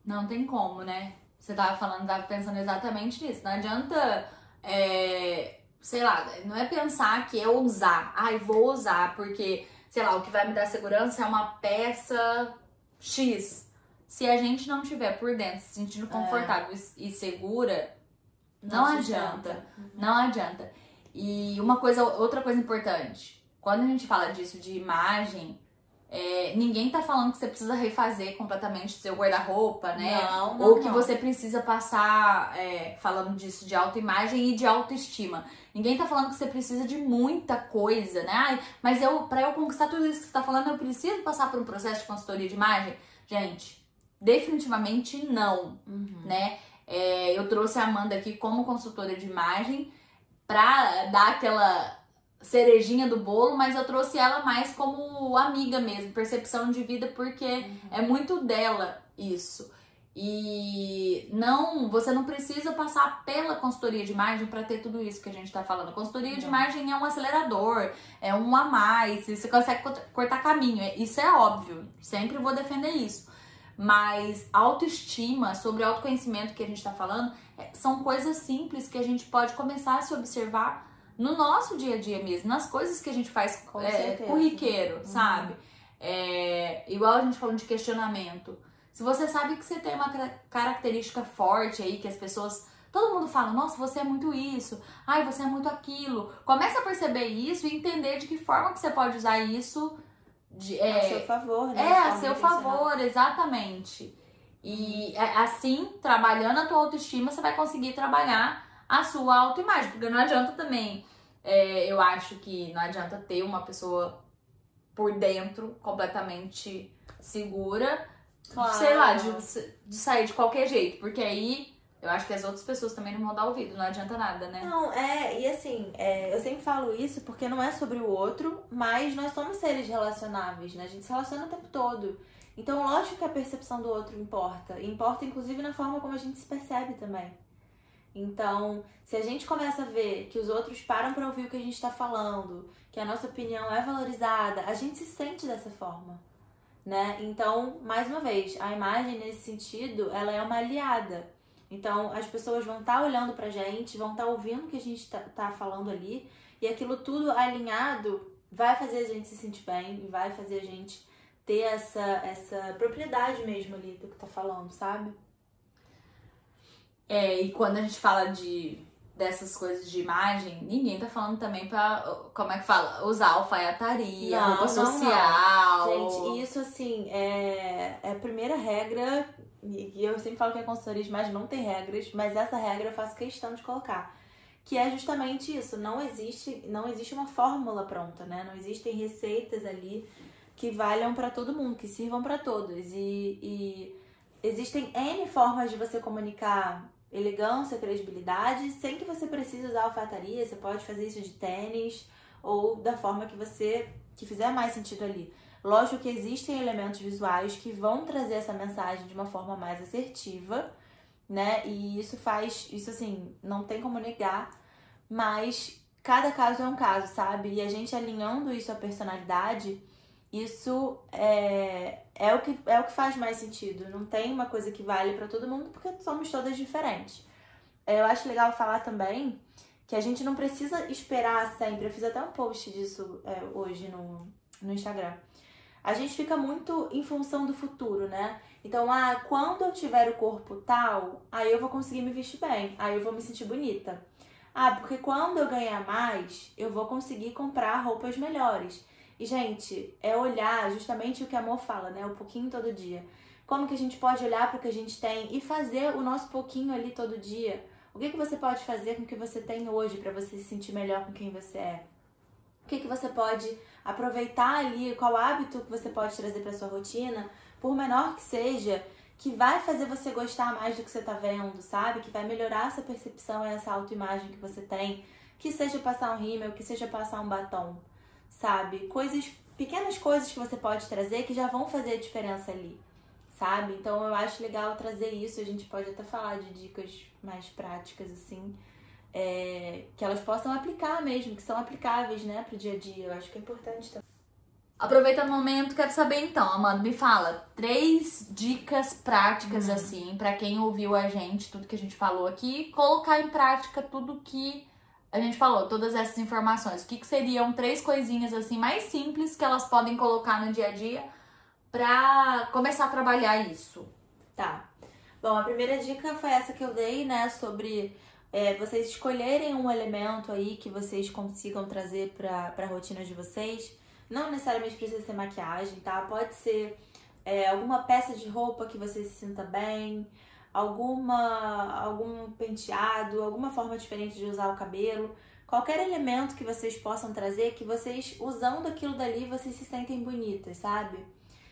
Não tem como, né? Você tava falando, tava pensando exatamente nisso. Não adianta é, sei lá, não é pensar que é usar, ai, vou usar, porque, sei lá, o que vai me dar segurança é uma peça X. Se a gente não tiver por dentro se sentindo é. confortável é. e segura, não, não adianta. adianta. Uhum. Não adianta. E uma coisa, outra coisa importante, quando a gente fala disso de imagem, é, ninguém tá falando que você precisa refazer completamente seu guarda-roupa, né? Não, não, Ou que não. você precisa passar, é, falando disso, de autoimagem e de autoestima. Ninguém tá falando que você precisa de muita coisa, né? Ai, mas eu, pra eu conquistar tudo isso que você tá falando, eu preciso passar por um processo de consultoria de imagem? Gente, definitivamente não, uhum. né? É, eu trouxe a Amanda aqui como consultora de imagem pra dar aquela cerejinha do bolo, mas eu trouxe ela mais como amiga mesmo, percepção de vida, porque uhum. é muito dela isso. E não, você não precisa passar pela consultoria de imagem para ter tudo isso que a gente está falando. A consultoria de imagem é um acelerador, é um a mais, você consegue cortar caminho. É, isso é óbvio, sempre vou defender isso. Mas autoestima, sobre autoconhecimento que a gente está falando, é, são coisas simples que a gente pode começar a se observar no nosso dia a dia mesmo, nas coisas que a gente faz Com é, corriqueiro, uhum. sabe? É, igual a gente falando de questionamento. Se você sabe que você tem uma característica forte aí, que as pessoas. Todo mundo fala, nossa, você é muito isso, ai, você é muito aquilo. Começa a perceber isso e entender de que forma que você pode usar isso. De, é, a seu favor, né? É, a seu favor, exatamente. E é, assim, trabalhando a tua autoestima, você vai conseguir trabalhar a sua autoimagem. Porque não adianta também é, eu acho que não adianta ter uma pessoa por dentro completamente segura, claro. sei lá, de, de sair de qualquer jeito, porque aí eu acho que as outras pessoas também não vão dar ouvido, não adianta nada, né? Não, é, e assim, é, eu sempre falo isso porque não é sobre o outro, mas nós somos seres relacionáveis, né? A gente se relaciona o tempo todo. Então, lógico que a percepção do outro importa. Importa, inclusive, na forma como a gente se percebe também. Então, se a gente começa a ver que os outros param para ouvir o que a gente está falando, que a nossa opinião é valorizada, a gente se sente dessa forma, né? Então, mais uma vez, a imagem nesse sentido, ela é uma aliada. Então, as pessoas vão estar tá olhando pra gente, vão estar tá ouvindo o que a gente está tá falando ali, e aquilo tudo alinhado vai fazer a gente se sentir bem e vai fazer a gente ter essa, essa propriedade mesmo ali do que tá falando, sabe? É, e quando a gente fala de dessas coisas de imagem, ninguém tá falando também pra, como é que fala? Usar alfaiataria, não, roupa social. Não. Gente, isso assim, é, é a primeira regra, e eu sempre falo que a consultoria de imagem não tem regras, mas essa regra eu faço questão de colocar. Que é justamente isso, não existe, não existe uma fórmula pronta, né? Não existem receitas ali que valham para todo mundo, que sirvam para todos. E, e existem N formas de você comunicar elegância, credibilidade, sem que você precise usar alfaiataria, você pode fazer isso de tênis ou da forma que você que fizer mais sentido ali. Lógico que existem elementos visuais que vão trazer essa mensagem de uma forma mais assertiva, né? E isso faz, isso assim, não tem como negar, mas cada caso é um caso, sabe? E a gente alinhando isso à personalidade, isso é, é, o que, é o que faz mais sentido. Não tem uma coisa que vale para todo mundo porque somos todas diferentes. É, eu acho legal falar também que a gente não precisa esperar sempre. Eu fiz até um post disso é, hoje no, no Instagram. A gente fica muito em função do futuro, né? Então, ah, quando eu tiver o corpo tal, aí eu vou conseguir me vestir bem, aí eu vou me sentir bonita. Ah, porque quando eu ganhar mais, eu vou conseguir comprar roupas melhores. E, gente, é olhar justamente o que amor fala, né? O pouquinho todo dia. Como que a gente pode olhar para o que a gente tem e fazer o nosso pouquinho ali todo dia? O que, que você pode fazer com o que você tem hoje para você se sentir melhor com quem você é? O que, que você pode aproveitar ali? Qual hábito que você pode trazer para sua rotina, por menor que seja, que vai fazer você gostar mais do que você tá vendo, sabe? Que vai melhorar essa percepção e essa autoimagem que você tem. Que seja passar um rímel, que seja passar um batom sabe? Coisas, pequenas coisas que você pode trazer que já vão fazer a diferença ali, sabe? Então eu acho legal trazer isso. A gente pode até falar de dicas mais práticas, assim, é, que elas possam aplicar mesmo, que são aplicáveis, né, pro dia a dia. Eu acho que é importante também. Aproveitando o momento, quero saber então, Amanda, me fala três dicas práticas Uhum. assim, pra quem ouviu a gente, tudo que a gente falou aqui, colocar em prática tudo que a gente falou, todas essas informações. O que, que seriam três coisinhas assim mais simples que elas podem colocar no dia a dia pra começar a trabalhar isso? Tá. Bom, a primeira dica foi essa que eu dei, né? Sobre é, vocês escolherem um elemento aí que vocês consigam trazer pra, pra rotina de vocês. Não necessariamente precisa ser maquiagem, tá? Pode ser é, alguma peça de roupa que você se sinta bem, alguma algum penteado, alguma forma diferente de usar o cabelo. Qualquer elemento que vocês possam trazer, que vocês, usando aquilo dali, vocês se sentem bonitas, sabe?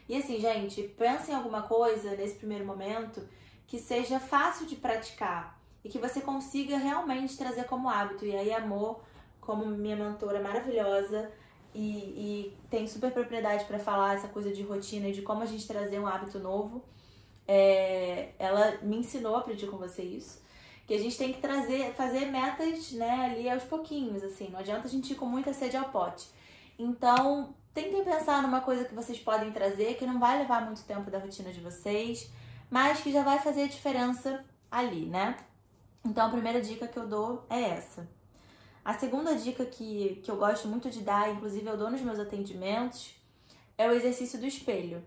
E assim, gente, pensa em alguma coisa nesse primeiro momento que seja fácil de praticar e que você consiga realmente trazer como hábito. E aí, amor, como minha mentora maravilhosa e, e tem super propriedade para falar essa coisa de rotina e de como a gente trazer um hábito novo, é, ela me ensinou, aprendi com você isso, que a gente tem que trazer, fazer metas, né, ali aos pouquinhos, assim, não adianta a gente ir com muita sede ao pote. Então, tentem pensar numa coisa que vocês podem trazer, que não vai levar muito tempo da rotina de vocês, mas que já vai fazer a diferença ali, né? Então, a primeira dica que eu dou é essa. A segunda dica que, que eu gosto muito de dar, inclusive eu dou nos meus atendimentos, é o exercício do espelho,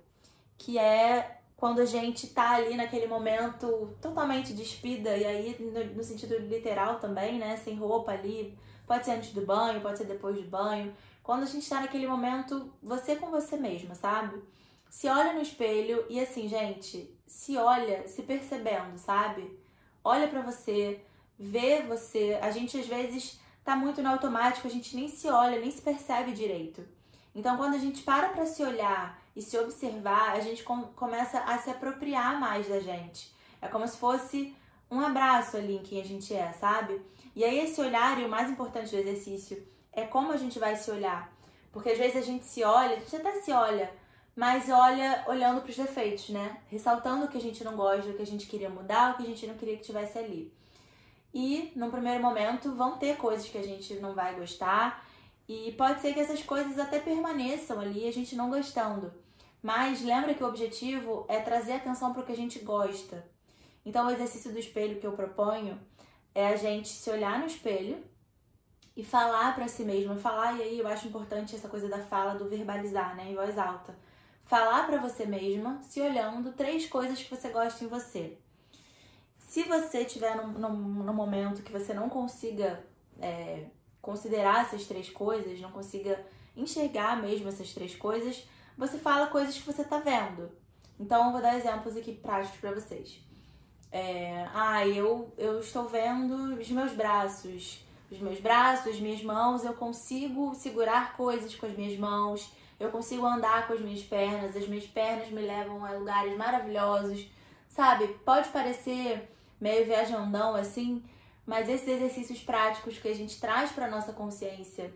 que é quando a gente tá ali naquele momento totalmente despida, e aí no, no sentido literal também, né? Sem roupa ali, pode ser antes do banho, pode ser depois do banho. Quando a gente tá naquele momento, você com você mesma, sabe? Se olha no espelho e assim, gente, se olha se percebendo, sabe? Olha pra você, vê você. A gente às vezes tá muito no automático, a gente nem se olha, nem se percebe direito. Então, quando a gente para pra se olhar e se observar, a gente com, começa a se apropriar mais da gente. É como se fosse um abraço ali em quem a gente é, sabe? E aí, esse olhar, e o mais importante do exercício, é como a gente vai se olhar. Porque às vezes a gente se olha, a gente até se olha, mas olha olhando pros defeitos, né? Ressaltando o que a gente não gosta, o que a gente queria mudar, o que a gente não queria que tivesse ali. E, num primeiro momento, vão ter coisas que a gente não vai gostar, e pode ser que essas coisas até permaneçam ali, a gente não gostando. Mas lembra que o objetivo é trazer atenção para o que a gente gosta. Então, o exercício do espelho que eu proponho é a gente se olhar no espelho e falar para si mesma, falar, e aí eu acho importante essa coisa da fala, do verbalizar, né, em voz alta. Falar para você mesma, se olhando, três coisas que você gosta em você. Se você tiver num, num, num momento que você não consiga é, considerar essas três coisas, não consiga enxergar mesmo essas três coisas, você fala coisas que você tá vendo. Então, eu vou dar exemplos aqui práticos para vocês. É, ah, eu, eu estou vendo os meus braços. Os meus braços, as minhas mãos, eu consigo segurar coisas com as minhas mãos, eu consigo andar com as minhas pernas, as minhas pernas me levam a lugares maravilhosos, sabe? Pode parecer meio viajandão assim, mas esses exercícios práticos que a gente traz para nossa consciência,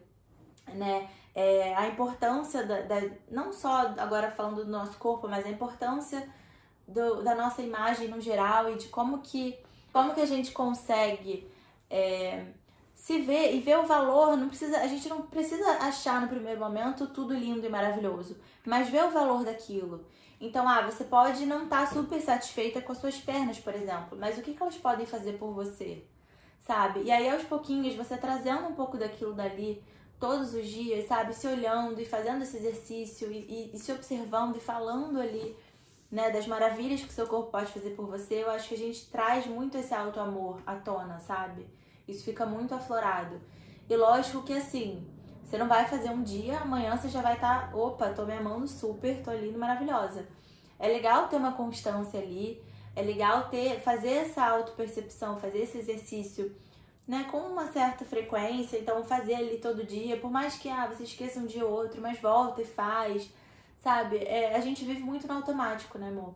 né? É, a importância da, da, não só agora falando do nosso corpo, mas a importância do, da nossa imagem no geral e de como que como que a gente consegue é, se ver e ver o valor, não precisa, a gente não precisa achar no primeiro momento tudo lindo e maravilhoso, mas ver o valor daquilo. Então, ah, você pode não estar tá super satisfeita com as suas pernas, por exemplo, mas o que, que elas podem fazer por você? Sabe? E aí, aos pouquinhos, você trazendo um pouco daquilo dali todos os dias, sabe? Se olhando e fazendo esse exercício e, e, e se observando e falando ali, né, das maravilhas que o seu corpo pode fazer por você, eu acho que a gente traz muito esse auto-amor à tona, sabe? Isso fica muito aflorado. E lógico que assim, você não vai fazer um dia, amanhã você já vai estar, tá, opa, tô me amando super, tô lindo, maravilhosa. É legal ter uma constância ali, é legal ter fazer essa auto-percepção, fazer esse exercício, né, com uma certa frequência, então fazer ali todo dia, por mais que ah, você esqueça um dia ou outro, mas volta e faz, sabe? É, a gente vive muito no automático, né, amor?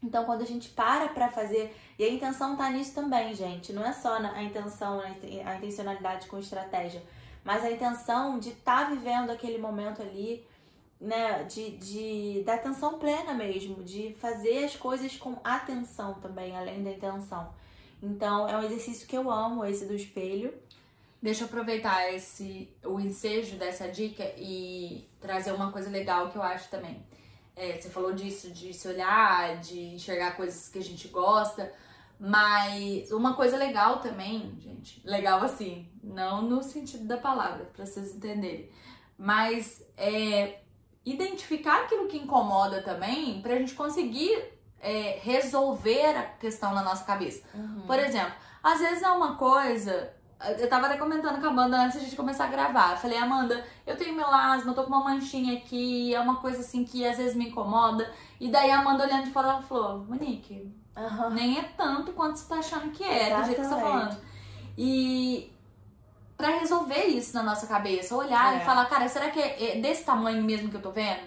Então, quando a gente para pra fazer, e a intenção tá nisso também, gente, não é só a intenção, a intencionalidade com estratégia, mas a intenção de estar tá vivendo aquele momento ali, né, de, de da atenção plena mesmo, de fazer as coisas com atenção também, além da intenção. Então, é um exercício que eu amo, esse do espelho. Deixa eu aproveitar esse o ensejo dessa dica e trazer uma coisa legal que eu acho também. É, você falou disso, de se olhar, de enxergar coisas que a gente gosta, mas uma coisa legal também, gente, legal assim, não no sentido da palavra, para vocês entenderem, mas é identificar aquilo que incomoda também, pra gente conseguir é, resolver a questão na nossa cabeça. Uhum. Por exemplo, às vezes é uma coisa. Eu tava até comentando com a Amanda antes de a gente começar a gravar. Eu falei, Amanda, eu tenho melasma, eu tô com uma manchinha aqui, é uma coisa assim que às vezes me incomoda. E daí a Amanda olhando de fora, ela falou, Monique, Uhum. nem é tanto quanto você tá achando que é, do jeito que você tá falando. E pra resolver isso na nossa cabeça, olhar É. e falar, cara, será que é é desse tamanho mesmo que eu tô vendo?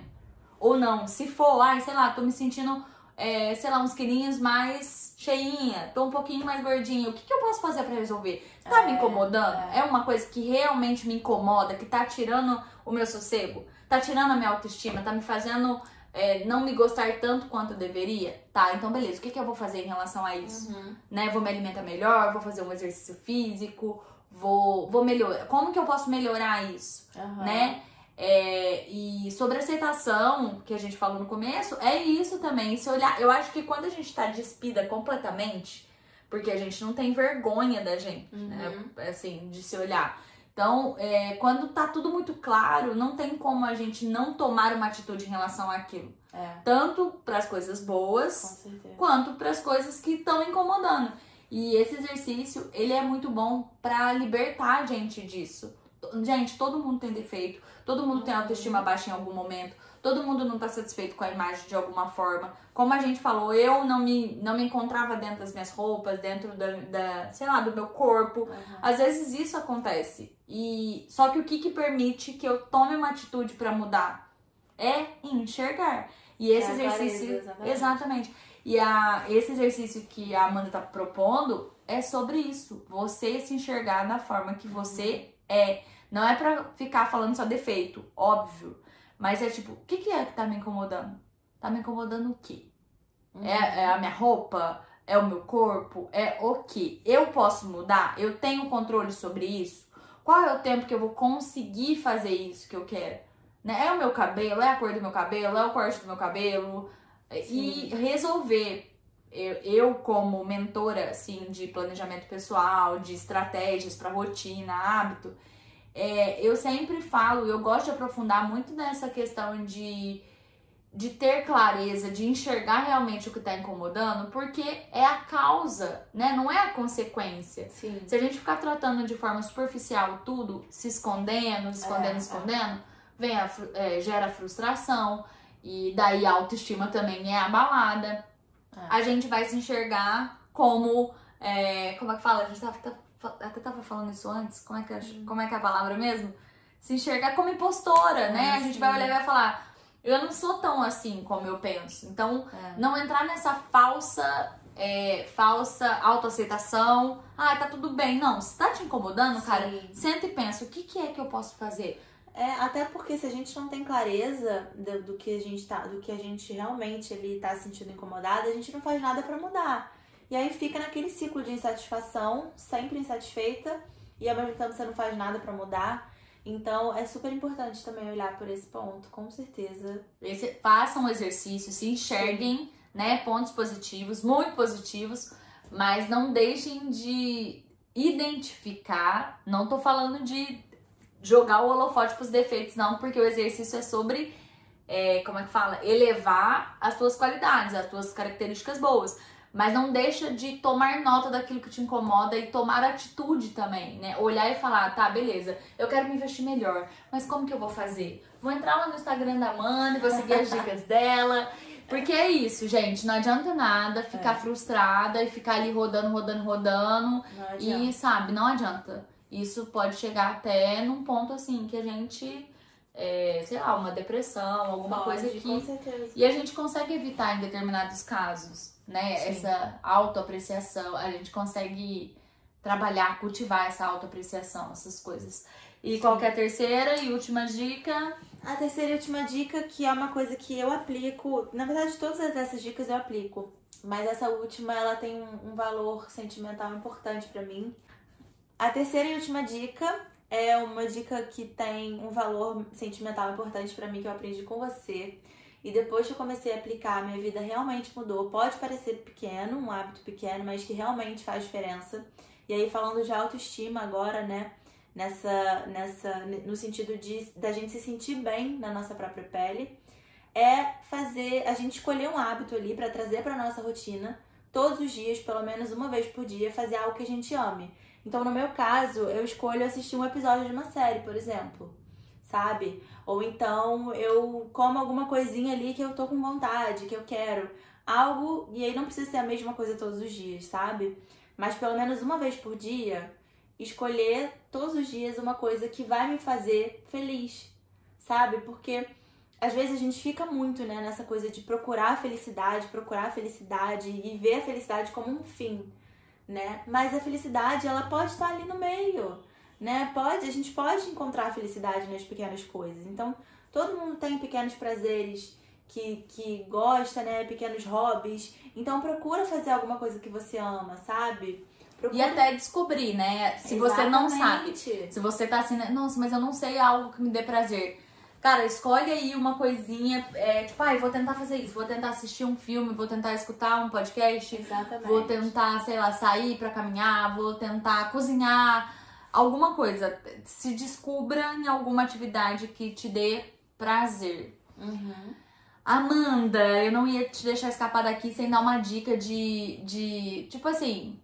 Ou não? Se for, ai, sei lá, tô me sentindo, é, sei lá, uns quilinhos mais cheinha, tô um pouquinho mais gordinha. O que, que eu posso fazer pra resolver? Tá me É, incomodando? é. É uma coisa que realmente me incomoda, que tá tirando o meu sossego? Tá tirando a minha autoestima? Tá me fazendo é, não me gostar tanto quanto eu deveria? Tá, então beleza. O que, que eu vou fazer em relação a isso? Uhum. né? Vou me alimentar melhor, vou fazer um exercício físico, vou, vou melhorar. Como que eu posso melhorar isso, Uhum. né? É, e sobre aceitação, que a gente falou no começo, é isso também. Se olhar, eu acho que quando a gente tá despida completamente, porque a gente não tem vergonha da gente, né? Assim, de se olhar. Então, é, quando tá tudo muito claro, não tem como a gente não tomar uma atitude em relação àquilo. É, Tanto para as coisas boas, quanto para as coisas que estão incomodando. E esse exercício, ele é muito bom para libertar a gente disso. Gente, todo mundo tem defeito, todo mundo tem autoestima baixa em algum momento, todo mundo não tá satisfeito com a imagem de alguma forma. Como a gente falou, eu não me, não me encontrava dentro das minhas roupas, dentro da, da sei lá, do meu corpo. Uhum. Às vezes isso acontece. E só que o que, que permite que eu tome uma atitude para mudar é enxergar. E esse É exercício, clareza, exatamente. exatamente. E a, esse exercício que a Amanda tá propondo é sobre isso. Você se enxergar da forma que você é. Não é pra ficar falando só defeito, óbvio. Mas é tipo, o que, que é que tá me incomodando? Tá me incomodando o quê? Uhum. É, é a minha roupa? É o meu corpo? É o que? Eu posso mudar? Eu tenho controle sobre isso? Qual é o tempo que eu vou conseguir fazer isso que eu quero? Né? É o meu cabelo? É a cor do meu cabelo? É o corte do meu cabelo? E resolver. Eu, eu, como mentora assim, de planejamento pessoal, de estratégias para rotina, hábito, é, eu sempre falo, eu gosto de aprofundar muito nessa questão de de ter clareza, de enxergar realmente o que tá incomodando, porque é a causa, né? Não é a consequência. Sim. Se a gente ficar tratando de forma superficial tudo, se escondendo, escondendo, É, escondendo, vem a, é, gera frustração e daí a autoestima também é abalada. É. A gente vai se enxergar como, é, como é que fala? A gente tava, até tava falando isso antes. Como é que, é- como é, que é a palavra mesmo? Se enxergar como impostora, né? Ah, a gente vai olhar e vai falar, eu não sou tão assim como eu penso. Então, É. não entrar nessa falsa é, falsa autoaceitação. Ah, tá tudo bem. Não, se tá te incomodando, cara, Sim. senta e pensa, o que, que é que eu posso fazer? É, até porque se a gente não tem clareza do, do que a gente tá, do que a gente realmente ele tá se sentindo incomodado, a gente não faz nada pra mudar. E aí fica naquele ciclo de insatisfação, sempre insatisfeita, e ao mesmo tempo você não faz nada pra mudar. Então é super importante também olhar por esse ponto, com certeza. Esse, façam o exercício, se enxerguem, né? Pontos positivos, muito positivos, mas não deixem de identificar. Não tô falando de jogar o holofote pros defeitos, não, porque o exercício é sobre, é, como é que fala? Elevar as tuas qualidades, as tuas características boas. Mas não deixa de tomar nota daquilo que te incomoda e tomar atitude também, né? Olhar e falar, tá, beleza, eu quero me investir melhor, mas como que eu vou fazer? Vou entrar lá no Instagram da Amanda, vou seguir as dicas dela. Porque é isso, gente, não adianta nada ficar É. frustrada e ficar ali rodando, rodando, rodando. E, sabe, não adianta. Isso pode chegar até num ponto assim que a gente, é, sei lá, uma depressão, alguma Pode, coisa Com que. certeza. E a gente consegue evitar em determinados casos, né? Sim. Essa autoapreciação. A gente consegue trabalhar, cultivar essa autoapreciação, essas coisas. E qual que é a terceira e última dica? A terceira e última dica, que é uma coisa que eu aplico, na verdade todas essas dicas eu aplico, mas essa última ela tem um, um valor sentimental importante pra mim. A terceira e última dica é uma dica que tem um valor sentimental importante para mim que eu aprendi com você. E depois que eu comecei a aplicar, minha vida realmente mudou. Pode parecer pequeno, um hábito pequeno, mas que realmente faz diferença. E aí falando de autoestima agora, né? Nessa, nessa, no sentido de da gente se sentir bem na nossa própria pele, é fazer a gente escolher um hábito ali para trazer para nossa rotina todos os dias, pelo menos uma vez por dia, fazer algo que a gente ame. Então, no meu caso, eu escolho assistir um episódio de uma série, por exemplo, sabe? Ou então eu como alguma coisinha ali que eu tô com vontade, que eu quero. Algo, e aí não precisa ser a mesma coisa todos os dias, sabe? Mas pelo menos uma vez por dia, escolher todos os dias uma coisa que vai me fazer feliz, sabe? Porque às vezes a gente fica muito, né, nessa coisa de procurar a felicidade, procurar a felicidade e ver a felicidade como um fim, né? Mas a felicidade, ela pode estar ali no meio, né? Pode, a gente pode encontrar a felicidade nas pequenas coisas. Então, todo mundo tem pequenos prazeres que, que gosta, né? Pequenos hobbies. Então, procura fazer alguma coisa que você ama, sabe? Procura... E até descobrir, né? Se Exatamente. você não sabe. Se você tá assim, né? nossa, mas eu não sei algo que me dê prazer. Cara, escolhe aí uma coisinha, é, tipo, ah, vou tentar fazer isso, vou tentar assistir um filme, vou tentar escutar um podcast, Exatamente. vou tentar, sei lá, sair para caminhar, vou tentar cozinhar, alguma coisa. Se descubra em alguma atividade que te dê prazer. Uhum. Amanda, eu não ia te deixar escapar daqui sem dar uma dica de, de tipo assim,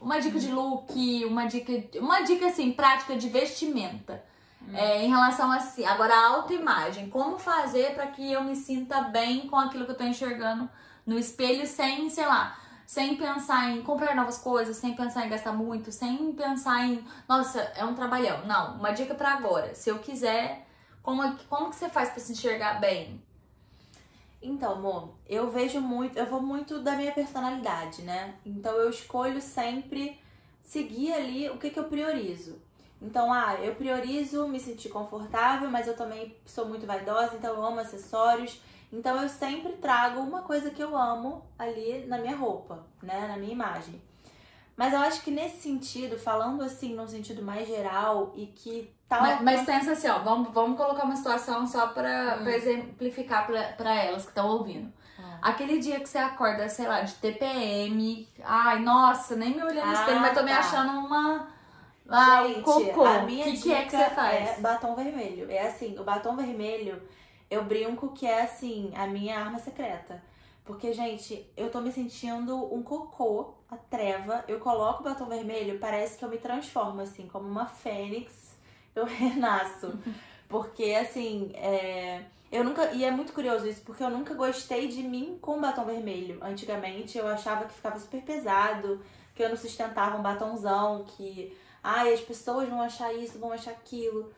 uma dica de look, uma dica, uma dica assim, prática de vestimenta. É, em relação a si. Agora, a autoimagem. Como fazer para que eu me sinta bem com aquilo que eu tô enxergando no espelho sem, sei lá, sem pensar em comprar novas coisas, sem pensar em gastar muito, sem pensar em, nossa, é um trabalhão. Não, uma dica para agora. Se eu quiser, como, como que você faz para se enxergar bem? Então, amor, eu vejo muito, eu vou muito da minha personalidade, né? Então eu escolho sempre seguir ali o que, que eu priorizo. Então, ah, eu priorizo me sentir confortável, mas eu também sou muito vaidosa, então eu amo acessórios. Então eu sempre trago uma coisa que eu amo ali na minha roupa, né, na minha imagem. Mas eu acho que nesse sentido, falando assim, num sentido mais geral e que tal. Mas, mas pensa assim, ó, vamos, vamos colocar uma situação só pra, hum. pra exemplificar pra, pra elas que estão ouvindo. Hum. Aquele dia que você acorda, sei lá, de TPM, ai, nossa, nem me olhando no ah, espelho, mas tô tá. me achando uma ah, Gente, cocô. A minha que dica que é, que você faz? é batom vermelho. É assim, o batom vermelho, eu brinco que é assim, a minha arma secreta. Porque, gente, eu tô me sentindo um cocô, a treva. Eu coloco o batom vermelho, parece que eu me transformo, assim, como uma fênix. Eu renasço. Porque, assim, é... eu nunca. E é muito curioso isso, porque eu nunca gostei de mim com batom vermelho. Antigamente eu achava que ficava super pesado, que eu não sustentava um batomzão, que ai, as pessoas vão achar isso, vão achar aquilo.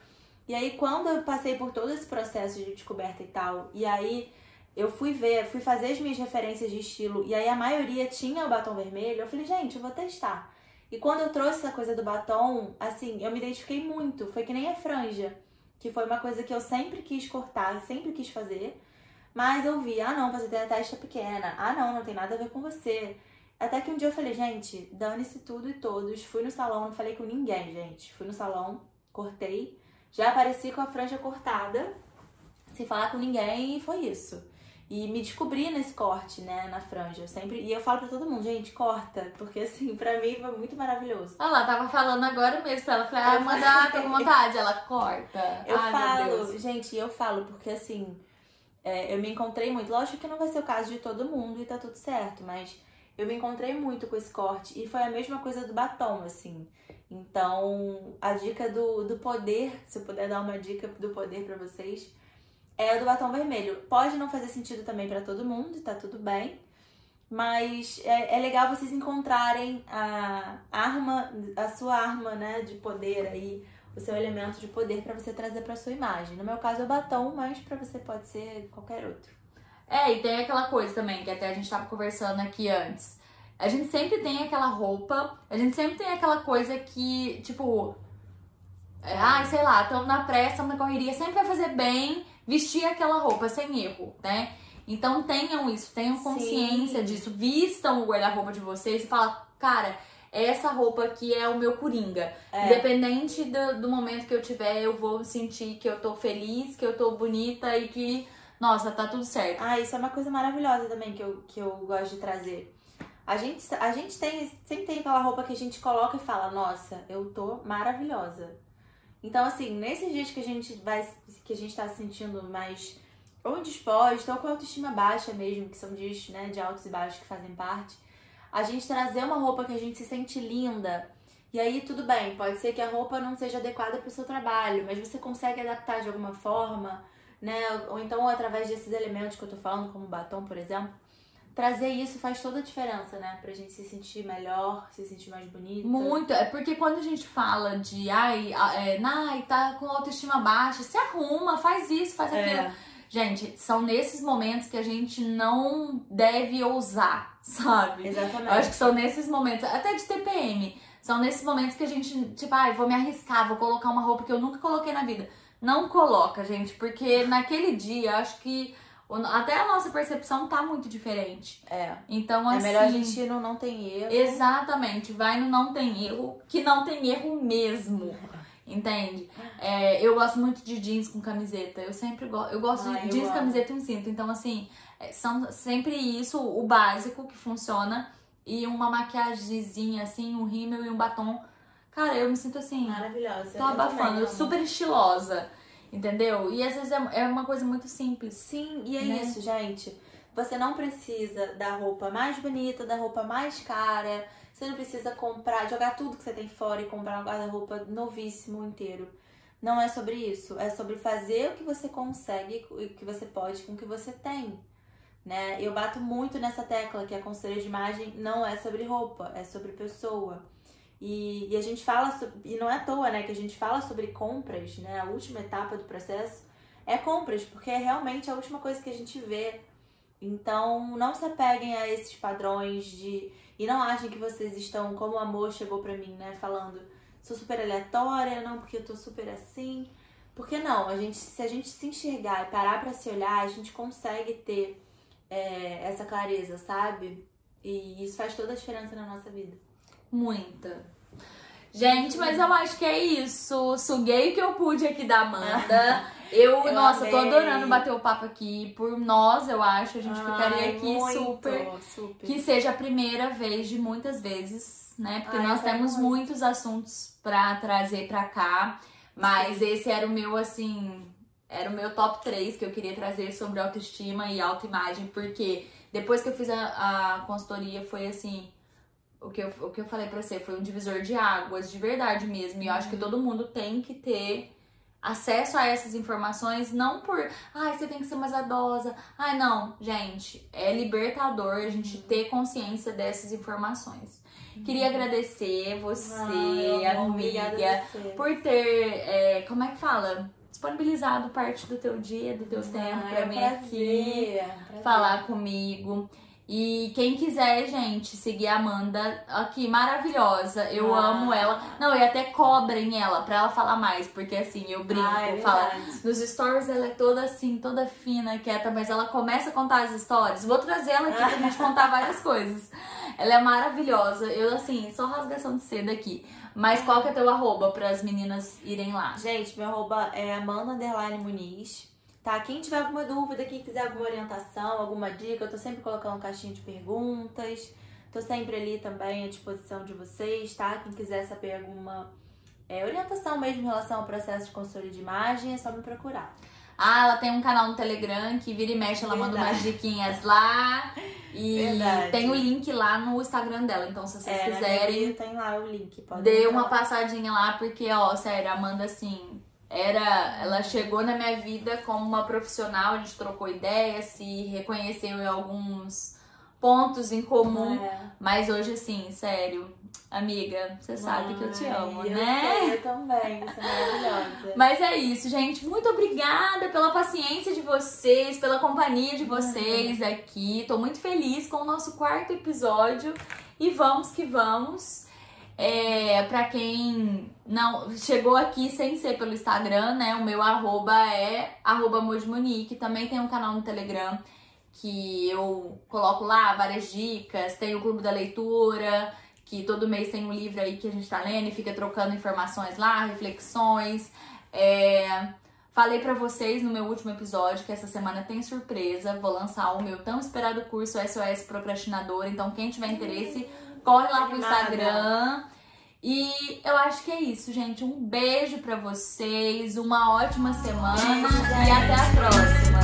E aí, quando eu passei por todo esse processo de descoberta e tal, e aí eu fui ver, fui fazer as minhas referências de estilo, e aí a maioria tinha o batom vermelho, eu falei, gente, eu vou testar. E quando eu trouxe essa coisa do batom, assim, eu me identifiquei muito. Foi que nem a franja, que foi uma coisa que eu sempre quis cortar, sempre quis fazer. Mas eu vi, ah não, você tem a testa pequena. Ah não, não tem nada a ver com você. Até que um dia eu falei, gente, dane-se tudo e todos. Fui no salão, não falei com ninguém, gente. Fui no salão, cortei. Já apareci com a franja cortada, sem falar com ninguém, e foi isso. E me descobri nesse corte, né, na franja. Eu sempre, e eu falo pra todo mundo, gente, corta. Porque assim, pra mim foi muito maravilhoso. Olha lá, tava falando agora mesmo pra ela. Falei, ah, manda, tô com vontade. Ela corta. Eu Ai, falo, gente, eu falo, porque assim, é, eu me encontrei muito. Lógico que não vai ser o caso de todo mundo e tá tudo certo, mas eu me encontrei muito com esse corte e foi a mesma coisa do batom, assim. Então, a dica do, do poder, se eu puder dar uma dica do poder para vocês, é o do batom vermelho. Pode não fazer sentido também para todo mundo, tá tudo bem. Mas é, é, legal vocês encontrarem a arma, a sua arma, né, de poder aí, o seu elemento de poder para você trazer para sua imagem. No meu caso é o batom, mas para você pode ser qualquer outro. É, e tem aquela coisa também, que até a gente tava conversando aqui antes. A gente sempre tem aquela roupa, a gente sempre tem aquela coisa que, tipo, é, ai, sei lá, estamos na pressa, estamos na correria, sempre vai fazer bem vestir aquela roupa sem erro, né? Então tenham isso, tenham consciência Sim. disso, vistam o guarda-roupa de vocês e fala, cara, essa roupa aqui é o meu coringa. É. Independente do, do momento que eu tiver, eu vou sentir que eu tô feliz, que eu tô bonita e que, nossa, tá tudo certo. Ah, isso é uma coisa maravilhosa também que eu, que eu gosto de trazer. A gente, a gente tem, sempre tem aquela roupa que a gente coloca e fala, nossa, eu tô maravilhosa. Então, assim, nesses dias que a gente vai, que a gente tá se sentindo mais ou indisposta, ou com autoestima baixa mesmo, que são dias né, de altos e baixos que fazem parte, a gente trazer uma roupa que a gente se sente linda. E aí, tudo bem, pode ser que a roupa não seja adequada para o seu trabalho, mas você consegue adaptar de alguma forma, né? Ou então, através desses elementos que eu tô falando, como batom, por exemplo, trazer isso faz toda a diferença, né? Pra gente se sentir melhor, se sentir mais bonita. Muito, é porque quando a gente fala de ai, é, ai tá com autoestima baixa, se arruma, faz isso, faz aquilo. É. Gente, são nesses momentos que a gente não deve ousar, sabe? Exatamente. Eu acho que são nesses momentos, até de TPM, são nesses momentos que a gente, tipo, ai, ah, vou me arriscar, vou colocar uma roupa que eu nunca coloquei na vida. Não coloca, gente, porque naquele dia, acho que até a nossa percepção tá muito diferente. É. Então, assim. É melhor a assim, gente ir no não tem erro. Exatamente. Vai no não tem erro, que não tem erro mesmo. Entende? É, eu gosto muito de jeans com camiseta. Eu sempre go eu gosto Ai, de jeans, amo. camiseta e um cinto. Então, assim, é, são sempre isso, o básico que funciona. E uma maquiagemzinha, assim, um rímel e um batom. Cara, eu me sinto assim. Maravilhosa. Tô abafando, super estilosa. Entendeu? E às vezes é, é uma coisa muito simples. Sim, e é né? isso, gente. Você não precisa da roupa mais bonita, da roupa mais cara. Você não precisa comprar, jogar tudo que você tem fora e comprar um guarda-roupa novíssimo inteiro. Não é sobre isso. É sobre fazer o que você consegue e o que você pode com o que você tem. Né? Eu bato muito nessa tecla que a consultoria de imagem não é sobre roupa, é sobre pessoa. E, e a gente fala, sobre, e não é à toa, né, que a gente fala sobre compras, né? A última etapa do processo é compras, porque é realmente a última coisa que a gente vê. Então, não se apeguem a esses padrões de. E não achem que vocês estão, como o amor chegou pra mim, né? Falando, sou super aleatória, não, porque eu tô super assim. Porque não, a gente, se a gente se enxergar e parar para se olhar, a gente consegue ter é, essa clareza, sabe? E isso faz toda a diferença na nossa vida. Muita. Gente, mas eu acho que é isso. Suguei o que eu pude aqui da Amanda. Eu, eu nossa, amei. tô adorando bater o papo aqui. Por nós, eu acho, a gente Ai, ficaria aqui muito, super, super. Que seja a primeira vez de muitas vezes, né? Porque Ai, nós temos muito. muitos assuntos pra trazer pra cá. Mas Sim. esse era o meu, assim, era o meu top 3 que eu queria trazer sobre autoestima e autoimagem. Porque depois que eu fiz a, a consultoria, foi assim o que, eu, o que eu falei pra você foi um divisor de águas, de verdade mesmo. E eu acho que uhum. todo mundo tem que ter acesso a essas informações, não por, ai, você tem que ser mais adosa. Ai, não, gente, é libertador a gente uhum. ter consciência dessas informações. Uhum. Queria agradecer você, ai, amiga, por ter, é, como é que fala? Disponibilizado parte do teu dia, do teu ah, tempo pra é mim prazer, aqui, é falar comigo. E quem quiser, gente, seguir a Amanda aqui, maravilhosa. Eu ah. amo ela. Não, e até cobrem ela pra ela falar mais, porque assim, eu brinco, ah, é falo. Nos stories ela é toda assim, toda fina, quieta, mas ela começa a contar as histórias. Vou trazer ela aqui pra gente contar várias coisas. Ela é maravilhosa. Eu, assim, só rasgação de seda aqui. Mas qual que é teu arroba para as meninas irem lá? Gente, meu arroba é Amanda Muniz. Tá? Quem tiver alguma dúvida, quem quiser alguma orientação, alguma dica, eu tô sempre colocando um caixinha de perguntas. Tô sempre ali também à disposição de vocês, tá? Quem quiser saber alguma é, orientação mesmo em relação ao processo de consultoria de imagem, é só me procurar. Ah, ela tem um canal no Telegram que vira e mexe, ela Verdade. manda umas diquinhas lá. E Verdade. tem o link lá no Instagram dela. Então, se vocês é, quiserem. Tem lá o link. Pode dê uma passadinha lá, porque, ó, sério, Amanda, assim, era ela chegou na minha vida como uma profissional, a gente trocou ideias, se reconheceu em alguns pontos em comum, é. mas hoje assim, sério, amiga, você sabe que eu te amo, eu né? Sei, eu também, você é maravilhosa. Mas é isso, gente, muito obrigada pela paciência de vocês, pela companhia de vocês uhum. aqui. Tô muito feliz com o nosso quarto episódio e vamos que vamos. É, para quem não chegou aqui sem ser pelo Instagram, né? O meu arroba é arroba Monique. Também tem um canal no Telegram que eu coloco lá várias dicas. Tem o Clube da Leitura, que todo mês tem um livro aí que a gente tá lendo e fica trocando informações lá, reflexões. É... Falei para vocês no meu último episódio que essa semana tem surpresa. Vou lançar o meu tão esperado curso SOS Procrastinador. Então, quem tiver interesse, corre lá pro Instagram. E eu acho que é isso, gente. Um beijo para vocês, uma ótima semana e até a próxima.